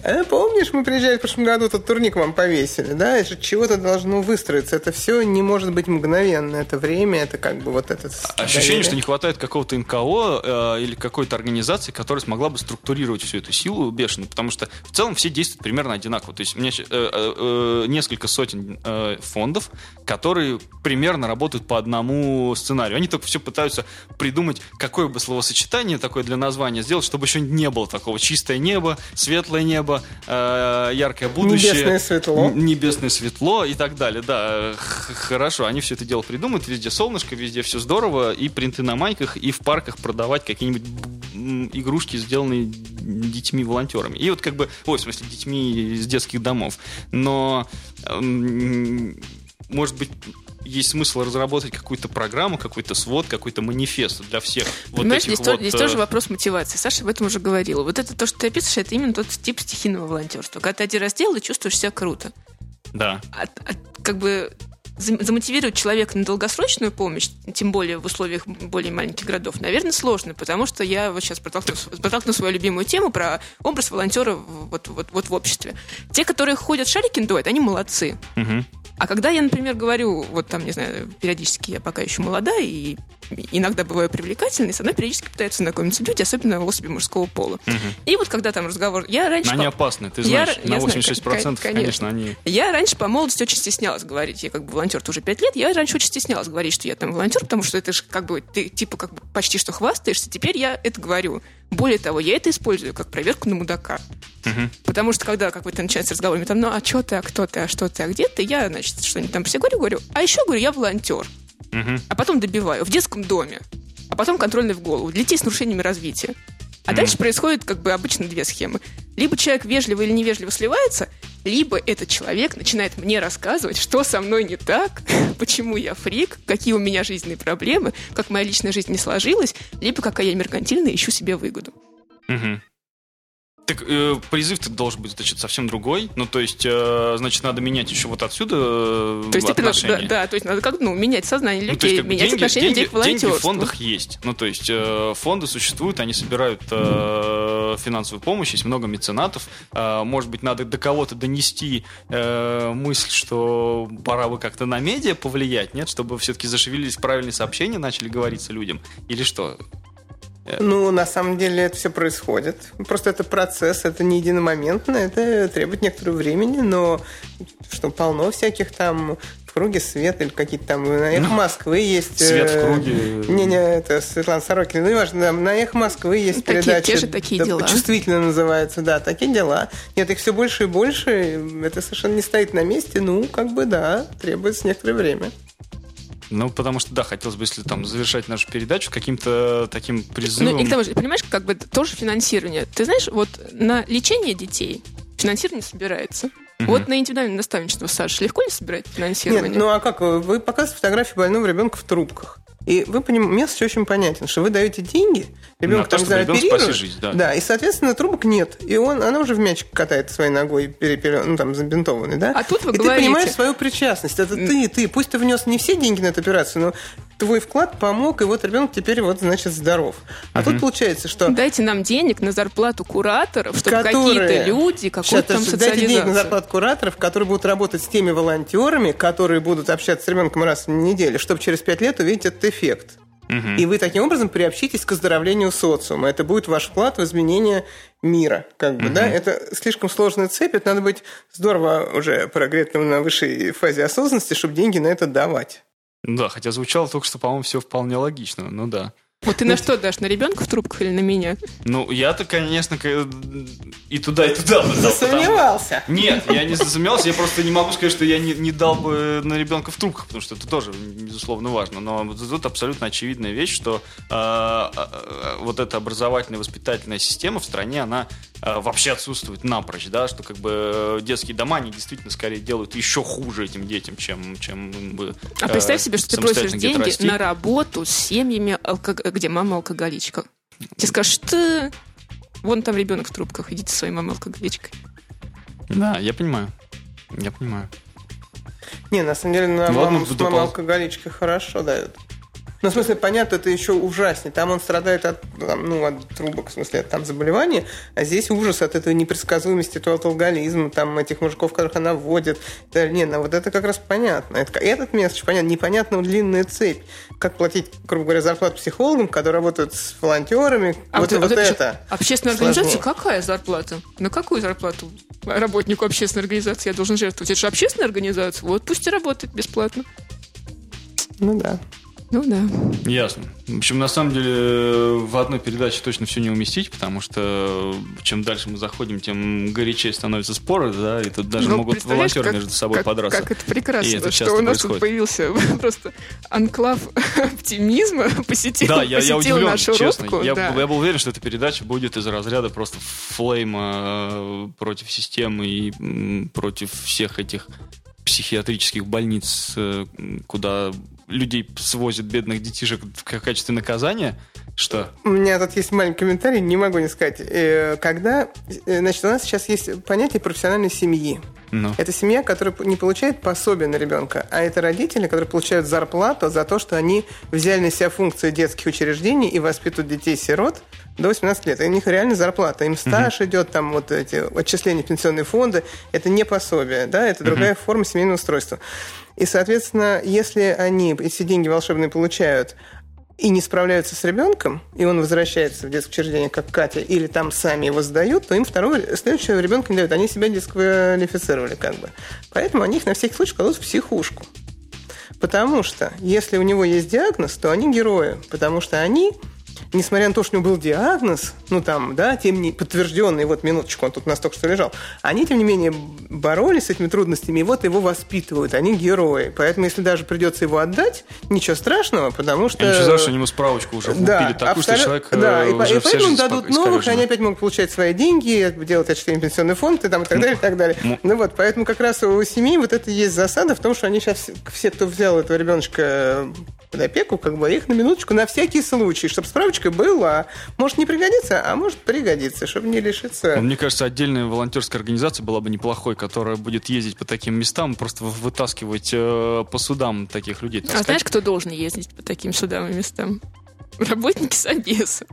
Speaker 3: э, помнишь, мы приезжали в прошлом году, тут турник вам повесили, да, это чего-то должно выстроиться. Это все не может быть мгновенно. Это время, это как бы вот этот...
Speaker 4: Ощущение, доверие. что не хватает какого-то НКО э, или какой-то организации, которая смогла бы структурировать всю эту силу бешеную, потому что в целом все действуют примерно одинаково. То есть у меня э, э, э, несколько сотен э, фондов, которые примерно работают по одному сценарию. Они только все пытаются придумать, какое бы словосочетание такое для названия сделать, чтобы еще не было такого чистое небо, светлое небо, э, яркое будущее.
Speaker 3: Небесное светло.
Speaker 4: Небесное светло и так далее. Да, хорошо, они все это дело придумают, везде солнышко, везде все здорово, и принты на майках, и в парках продавать какие-нибудь игрушки, сделанные детьми-волонтерами. И вот как бы, ой, в смысле, детьми из детских домов. Но, может быть, есть смысл разработать какую-то программу, какой-то свод, какой-то манифест для всех.
Speaker 2: Понимаешь,
Speaker 4: вот
Speaker 2: здесь, вот, здесь тоже э, вопрос мотивации. Саша об этом уже говорила. Вот это то, что ты описываешь, это именно тот тип стихийного волонтерства. Когда ты один раз делал и чувствуешь себя круто.
Speaker 4: Да.
Speaker 2: А, а, как бы замотивировать человека на долгосрочную помощь, тем более в условиях более маленьких городов, наверное, сложно, потому что я вот сейчас протолкну, протолкну свою любимую тему про образ волонтера вот, вот, вот в обществе. Те, которые ходят шарики надувают, они молодцы.
Speaker 4: Угу.
Speaker 2: А когда я, например, говорю, вот там, не знаю, периодически я пока еще молода и иногда бываю привлекательной, со мной периодически пытаются знакомиться люди, особенно особи мужского пола.
Speaker 4: Угу.
Speaker 2: И вот когда там разговор... Я раньше...
Speaker 4: Они опасны, ты знаешь, я, на 86% знаю, конечно. конечно, они...
Speaker 2: Я раньше по молодости очень стеснялась говорить, я как бы волонтер уже 5 лет, я раньше очень стеснялась говорить, что я там волонтер, потому что это же как бы ты типа как бы почти что хвастаешься, теперь я это говорю. Более того, я это использую как проверку на мудака.
Speaker 4: Угу.
Speaker 2: Потому что когда как ты начинается разговор, там, ну а что ты, а кто ты, а что ты, а где ты, я, значит, что-нибудь там все говорю, говорю, а еще говорю, я волонтер.
Speaker 4: Угу.
Speaker 2: А потом добиваю в детском доме, а потом контрольный в голову, для детей с нарушениями развития. А mm дальше происходит как бы обычно две схемы. Либо человек вежливо или невежливо сливается, либо этот человек начинает мне рассказывать, что со мной не так, почему я фрик, какие у меня жизненные проблемы, как моя личная жизнь не сложилась, либо какая я меркантильная, ищу себе выгоду.
Speaker 4: Угу. Так э, призыв-то должен быть, значит, совсем другой. Ну, то есть, э, значит, надо менять еще вот отсюда э,
Speaker 2: то есть,
Speaker 4: отношения.
Speaker 2: Это, да, да, то есть надо как ну, менять сознание людей, ну, то есть, как менять деньги, отношение
Speaker 4: деньги,
Speaker 2: людей к волонтерству.
Speaker 4: Деньги в фондах есть. Ну, то есть, э, фонды существуют, они собирают э, финансовую помощь, есть много меценатов. Э, может быть, надо до кого-то донести э, мысль, что пора бы как-то на медиа повлиять, нет? Чтобы все-таки зашевелились правильные сообщения, начали говориться людям. Или что?
Speaker 3: Ну, на самом деле это все происходит. Просто это процесс, это не единомоментно, это требует некоторого времени, но что полно всяких там в круге света или какие-то там на эхо ну, Москвы есть.
Speaker 4: Свет в
Speaker 3: э,
Speaker 4: круге.
Speaker 3: Не, не, это Светлана Сорокина. Ну, важно, на эхо Москвы есть
Speaker 2: такие,
Speaker 3: передача.
Speaker 2: Те же такие да, дела.
Speaker 3: Чувствительно называется, да, такие дела. Нет, их все больше и больше. Это совершенно не стоит на месте. Ну, как бы да, требуется некоторое время.
Speaker 4: Ну, потому что, да, хотелось бы, если там завершать нашу передачу каким-то таким призывом.
Speaker 2: Ну, и к тому же, понимаешь, как бы тоже финансирование. Ты знаешь, вот на лечение детей финансирование собирается. Угу. Вот на индивидуальное наставничество, Саша, легко ли собирать финансирование?
Speaker 3: Нет, ну а как? Вы показываете фотографию больного ребенка в трубках. И вы понимаете, месседж очень понятен, что вы даете деньги, ребенок там, знаю, оперирует, жизнь, да. да, и, соответственно, трубок нет. И он, она уже в мячик катает своей ногой, перепер... ну, там, забинтованный, да?
Speaker 2: А тут вы
Speaker 3: и
Speaker 2: говорите...
Speaker 3: ты понимаешь свою причастность. Это ты, ты. Пусть ты внес не все деньги на эту операцию, но твой вклад помог, и вот ребенок теперь вот, значит, здоров. А угу. тут получается, что...
Speaker 2: Дайте нам денег на зарплату кураторов, чтобы какие-то люди, какую-то там социализацию. Дайте денег
Speaker 3: на зарплату кураторов, которые будут работать с теми волонтерами, которые будут общаться с ребенком раз в неделю, чтобы через пять лет увидеть этот эффект. И вы таким образом приобщитесь к оздоровлению социума. Это будет ваш вклад в изменение мира. Как бы, угу. да? Это слишком сложная цепь. Это надо быть здорово уже прогретым на высшей фазе осознанности, чтобы деньги на это давать.
Speaker 4: Да, хотя звучало только что, по-моему, все вполне логично. Ну да.
Speaker 2: Вот ты на что дашь? На ребенка в трубках или на меня?
Speaker 4: Ну, я-то, конечно, и туда, и туда бы
Speaker 3: дал. Засомневался?
Speaker 4: Потому... Нет, я не засомневался, я просто не могу сказать, что я не, не дал бы на ребенка в трубках, потому что это тоже, безусловно, важно. Но тут абсолютно очевидная вещь, что э, э, вот эта образовательная воспитательная система в стране, она вообще отсутствует напрочь, да, что как бы детские дома, они действительно скорее делают еще хуже этим детям, чем, чем бы...
Speaker 2: А представь себе, что ты просишь деньги расти. на работу с семьями где мама алкоголичка. Тебе скажут, что вон там ребенок в трубках, идите со своей мамой алкоголичкой.
Speaker 4: Да, я понимаю. Я понимаю.
Speaker 3: Не, на самом деле, на ну, маму с мамой алкоголичкой хорошо дают. Ну, в смысле, понятно, это еще ужаснее. Там он страдает от, ну, от трубок, в смысле, от там заболевания, а здесь ужас от этой непредсказуемости, от алкоголизма, там, этих мужиков, которых она вводит. Да, не, ну, вот это как раз понятно. Это, этот месяц понятно. Непонятно длинная цепь. Как платить, грубо говоря, зарплату психологам, которые работают с волонтерами.
Speaker 2: А вот, вот, вот это, это Общественная организация какая зарплата? На какую зарплату работнику общественной организации я должен жертвовать? Это же общественная организация. Вот пусть и работает бесплатно.
Speaker 3: Ну да.
Speaker 2: Ну да.
Speaker 4: Ясно. В общем, на самом деле, в одной передаче точно все не уместить, потому что чем дальше мы заходим, тем горячее становятся споры, да, и тут даже ну, могут волонтеры как, между собой
Speaker 2: как,
Speaker 4: подраться.
Speaker 2: Как это прекрасно, это что у нас происходит. тут появился просто анклав оптимизма, посетил, да, я, посетил я удивлен, нашу честно. рубку.
Speaker 4: Я,
Speaker 2: да.
Speaker 4: я был уверен, что эта передача будет из разряда просто флейма э, против системы и против всех этих психиатрических больниц, э, куда людей свозят, бедных детишек, в качестве наказания. Что?
Speaker 3: У меня тут есть маленький комментарий, не могу не сказать. Э, когда, э, значит, у нас сейчас есть понятие профессиональной семьи. Ну. Это семья, которая не получает пособие на ребенка, а это родители, которые получают зарплату за то, что они взяли на себя функции детских учреждений и воспитывают детей-сирот до 18 лет. И у них реально зарплата. Им стаж угу. идет, там вот эти отчисления пенсионные фонды. Это не пособие, да, это другая угу. форма семейного устройства. И, соответственно, если они эти деньги волшебные получают, и не справляются с ребенком, и он возвращается в детское учреждение, как Катя, или там сами его сдают, то им второго, следующего ребенка не дают. Они себя дисквалифицировали как бы. Поэтому они их на всякий случай кладут в психушку. Потому что если у него есть диагноз, то они герои. Потому что они несмотря на то, что у него был диагноз, ну там, да, тем не подтвержденный, вот минуточку, он тут у нас только что лежал, они, тем не менее, боролись с этими трудностями, и вот его воспитывают, они герои. Поэтому, если даже придется его отдать, ничего страшного, потому что...
Speaker 4: Не что они ему справочку уже да, купили такую, абсолют... что человек
Speaker 3: Да, и, уже и поэтому дадут новых, и они опять могут получать свои деньги, делать отчисление пенсионный фонд и, там, и так далее, и так далее. Ну вот, поэтому как раз у семей вот это есть засада в том, что они сейчас, все, кто взял этого ребеночка под опеку, как бы их на минуточку, на всякий случай, чтобы справочка была. Может не пригодится, а может пригодится, чтобы не лишиться.
Speaker 4: Ну, мне кажется, отдельная волонтерская организация была бы неплохой, которая будет ездить по таким местам, просто вытаскивать э, по судам таких людей.
Speaker 2: А знаешь, кто должен ездить по таким судам и местам? Работники Собеса.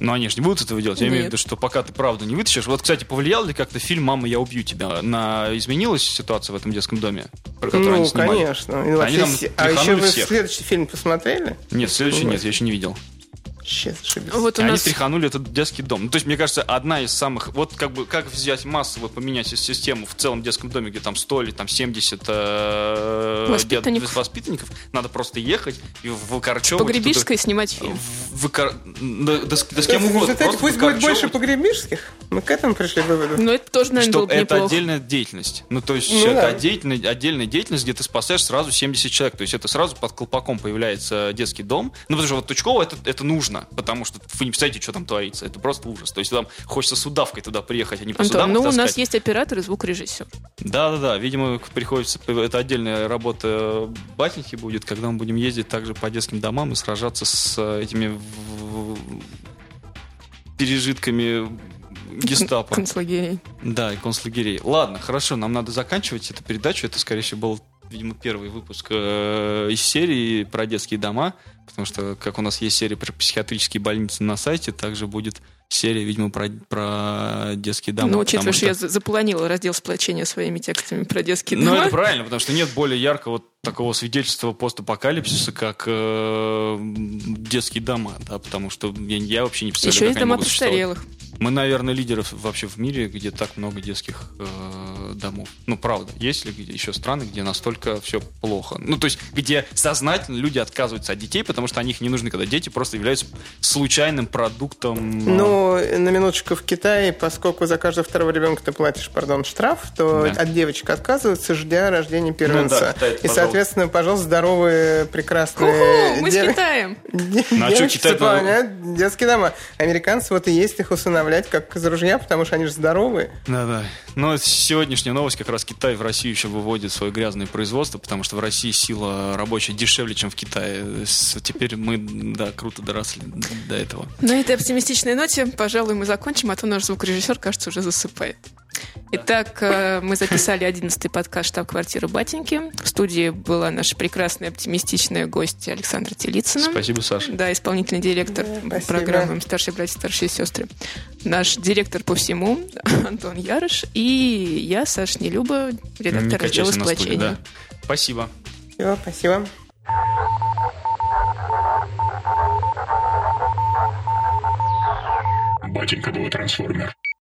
Speaker 4: Но они же не будут этого делать. Я Нет. имею в виду, что пока ты правду не вытащишь. Вот, кстати, повлиял ли как-то фильм «Мама, я убью тебя»? На... Изменилась ситуация в этом детском доме,
Speaker 3: про который ну, они снимали? конечно. Они там а еще вы всех. следующий фильм посмотрели?
Speaker 4: Нет, следующий нет, я еще не видел. Вот у Они нас... тряханули этот детский дом. Ну, то есть, мне кажется, одна из самых... Вот как бы, как взять массово, поменять систему в целом детском доме, где там 100 или там 70 э,
Speaker 2: воспитанников.
Speaker 4: воспитанников, надо просто ехать и выкорчевывать...
Speaker 2: Погребишской снимать фильм.
Speaker 4: Выкор... Да, да, да с кем угодно.
Speaker 3: Кстати, пусть будет больше погребишских. Мы к этому пришли выводу.
Speaker 2: Ну, это тоже, наверное,
Speaker 4: Что
Speaker 2: было
Speaker 4: это неплохо. отдельная деятельность. Ну, то есть, ну, это да. отдельная, отдельная деятельность, где ты спасаешь сразу 70 человек. То есть, это сразу под колпаком появляется детский дом. Ну, потому что вот Тучково это, это нужно нужно, потому что вы не представляете, что там творится. Это просто ужас. То есть вам хочется с удавкой туда приехать, а не по Антон,
Speaker 2: ну таскать. у нас есть оператор и звукорежиссер.
Speaker 4: Да-да-да, видимо, приходится, это отдельная работа батеньки будет, когда мы будем ездить также по детским домам и сражаться с э, этими пережитками гестапо.
Speaker 2: Концлагерей.
Speaker 4: Да, и концлагерей. Ладно, хорошо, нам надо заканчивать эту передачу. Это, скорее всего, был видимо, первый выпуск э, из серии про детские дома, потому что, как у нас есть серия про психиатрические больницы на сайте, также будет серия, видимо, про, про детские дома.
Speaker 2: Ну, учитывая, что я запланила раздел сплочения своими текстами про детские
Speaker 4: ну,
Speaker 2: дома.
Speaker 4: Ну, это правильно, потому что нет более яркого такого свидетельства постапокалипсиса, как э, детские дома, да, потому что я, я вообще не представляю,
Speaker 2: Еще есть дома престарелых.
Speaker 4: Мы, наверное, лидеры вообще в мире, где так много детских э, домов. Ну, правда, есть ли где еще страны, где настолько все плохо? Ну, то есть, где сознательно люди отказываются от детей, потому что они их не нужны, когда дети просто являются случайным продуктом.
Speaker 3: Э, ну, на минуточку в Китае, поскольку за каждого второго ребенка ты платишь, пардон, штраф, то да. от девочек отказываются, ждя рождения первенца. Ну, да, Китай, И, соответственно, пожалуйста, здоровые, прекрасные...
Speaker 2: Ху-ху, мы дев... с Китаем!
Speaker 4: Ну, а что, Китай...
Speaker 3: Детские дома. Американцы вот и есть их усыновляют оставлять как из ружья, потому что они же здоровые.
Speaker 4: Да-да. Но сегодняшняя новость, как раз Китай в Россию еще выводит свое грязное производство, потому что в России сила рабочая дешевле, чем в Китае. Теперь мы, да, круто доросли до этого.
Speaker 2: На этой оптимистичной ноте, пожалуй, мы закончим, а то наш звукорежиссер, кажется, уже засыпает. Итак, э, мы записали одиннадцатый подкаст «Штаб-квартира Батеньки». В студии была наша прекрасная оптимистичная гость Александра Телицына.
Speaker 4: Спасибо, Саша.
Speaker 2: Да, исполнительный директор да, программы «Старшие братья, старшие сестры». Наш директор по всему Антон Ярыш. И я, Саша Нелюба, редактор Не раздела «Сплочение». Да.
Speaker 4: Спасибо.
Speaker 3: Все, спасибо.
Speaker 1: Батенька был трансформер.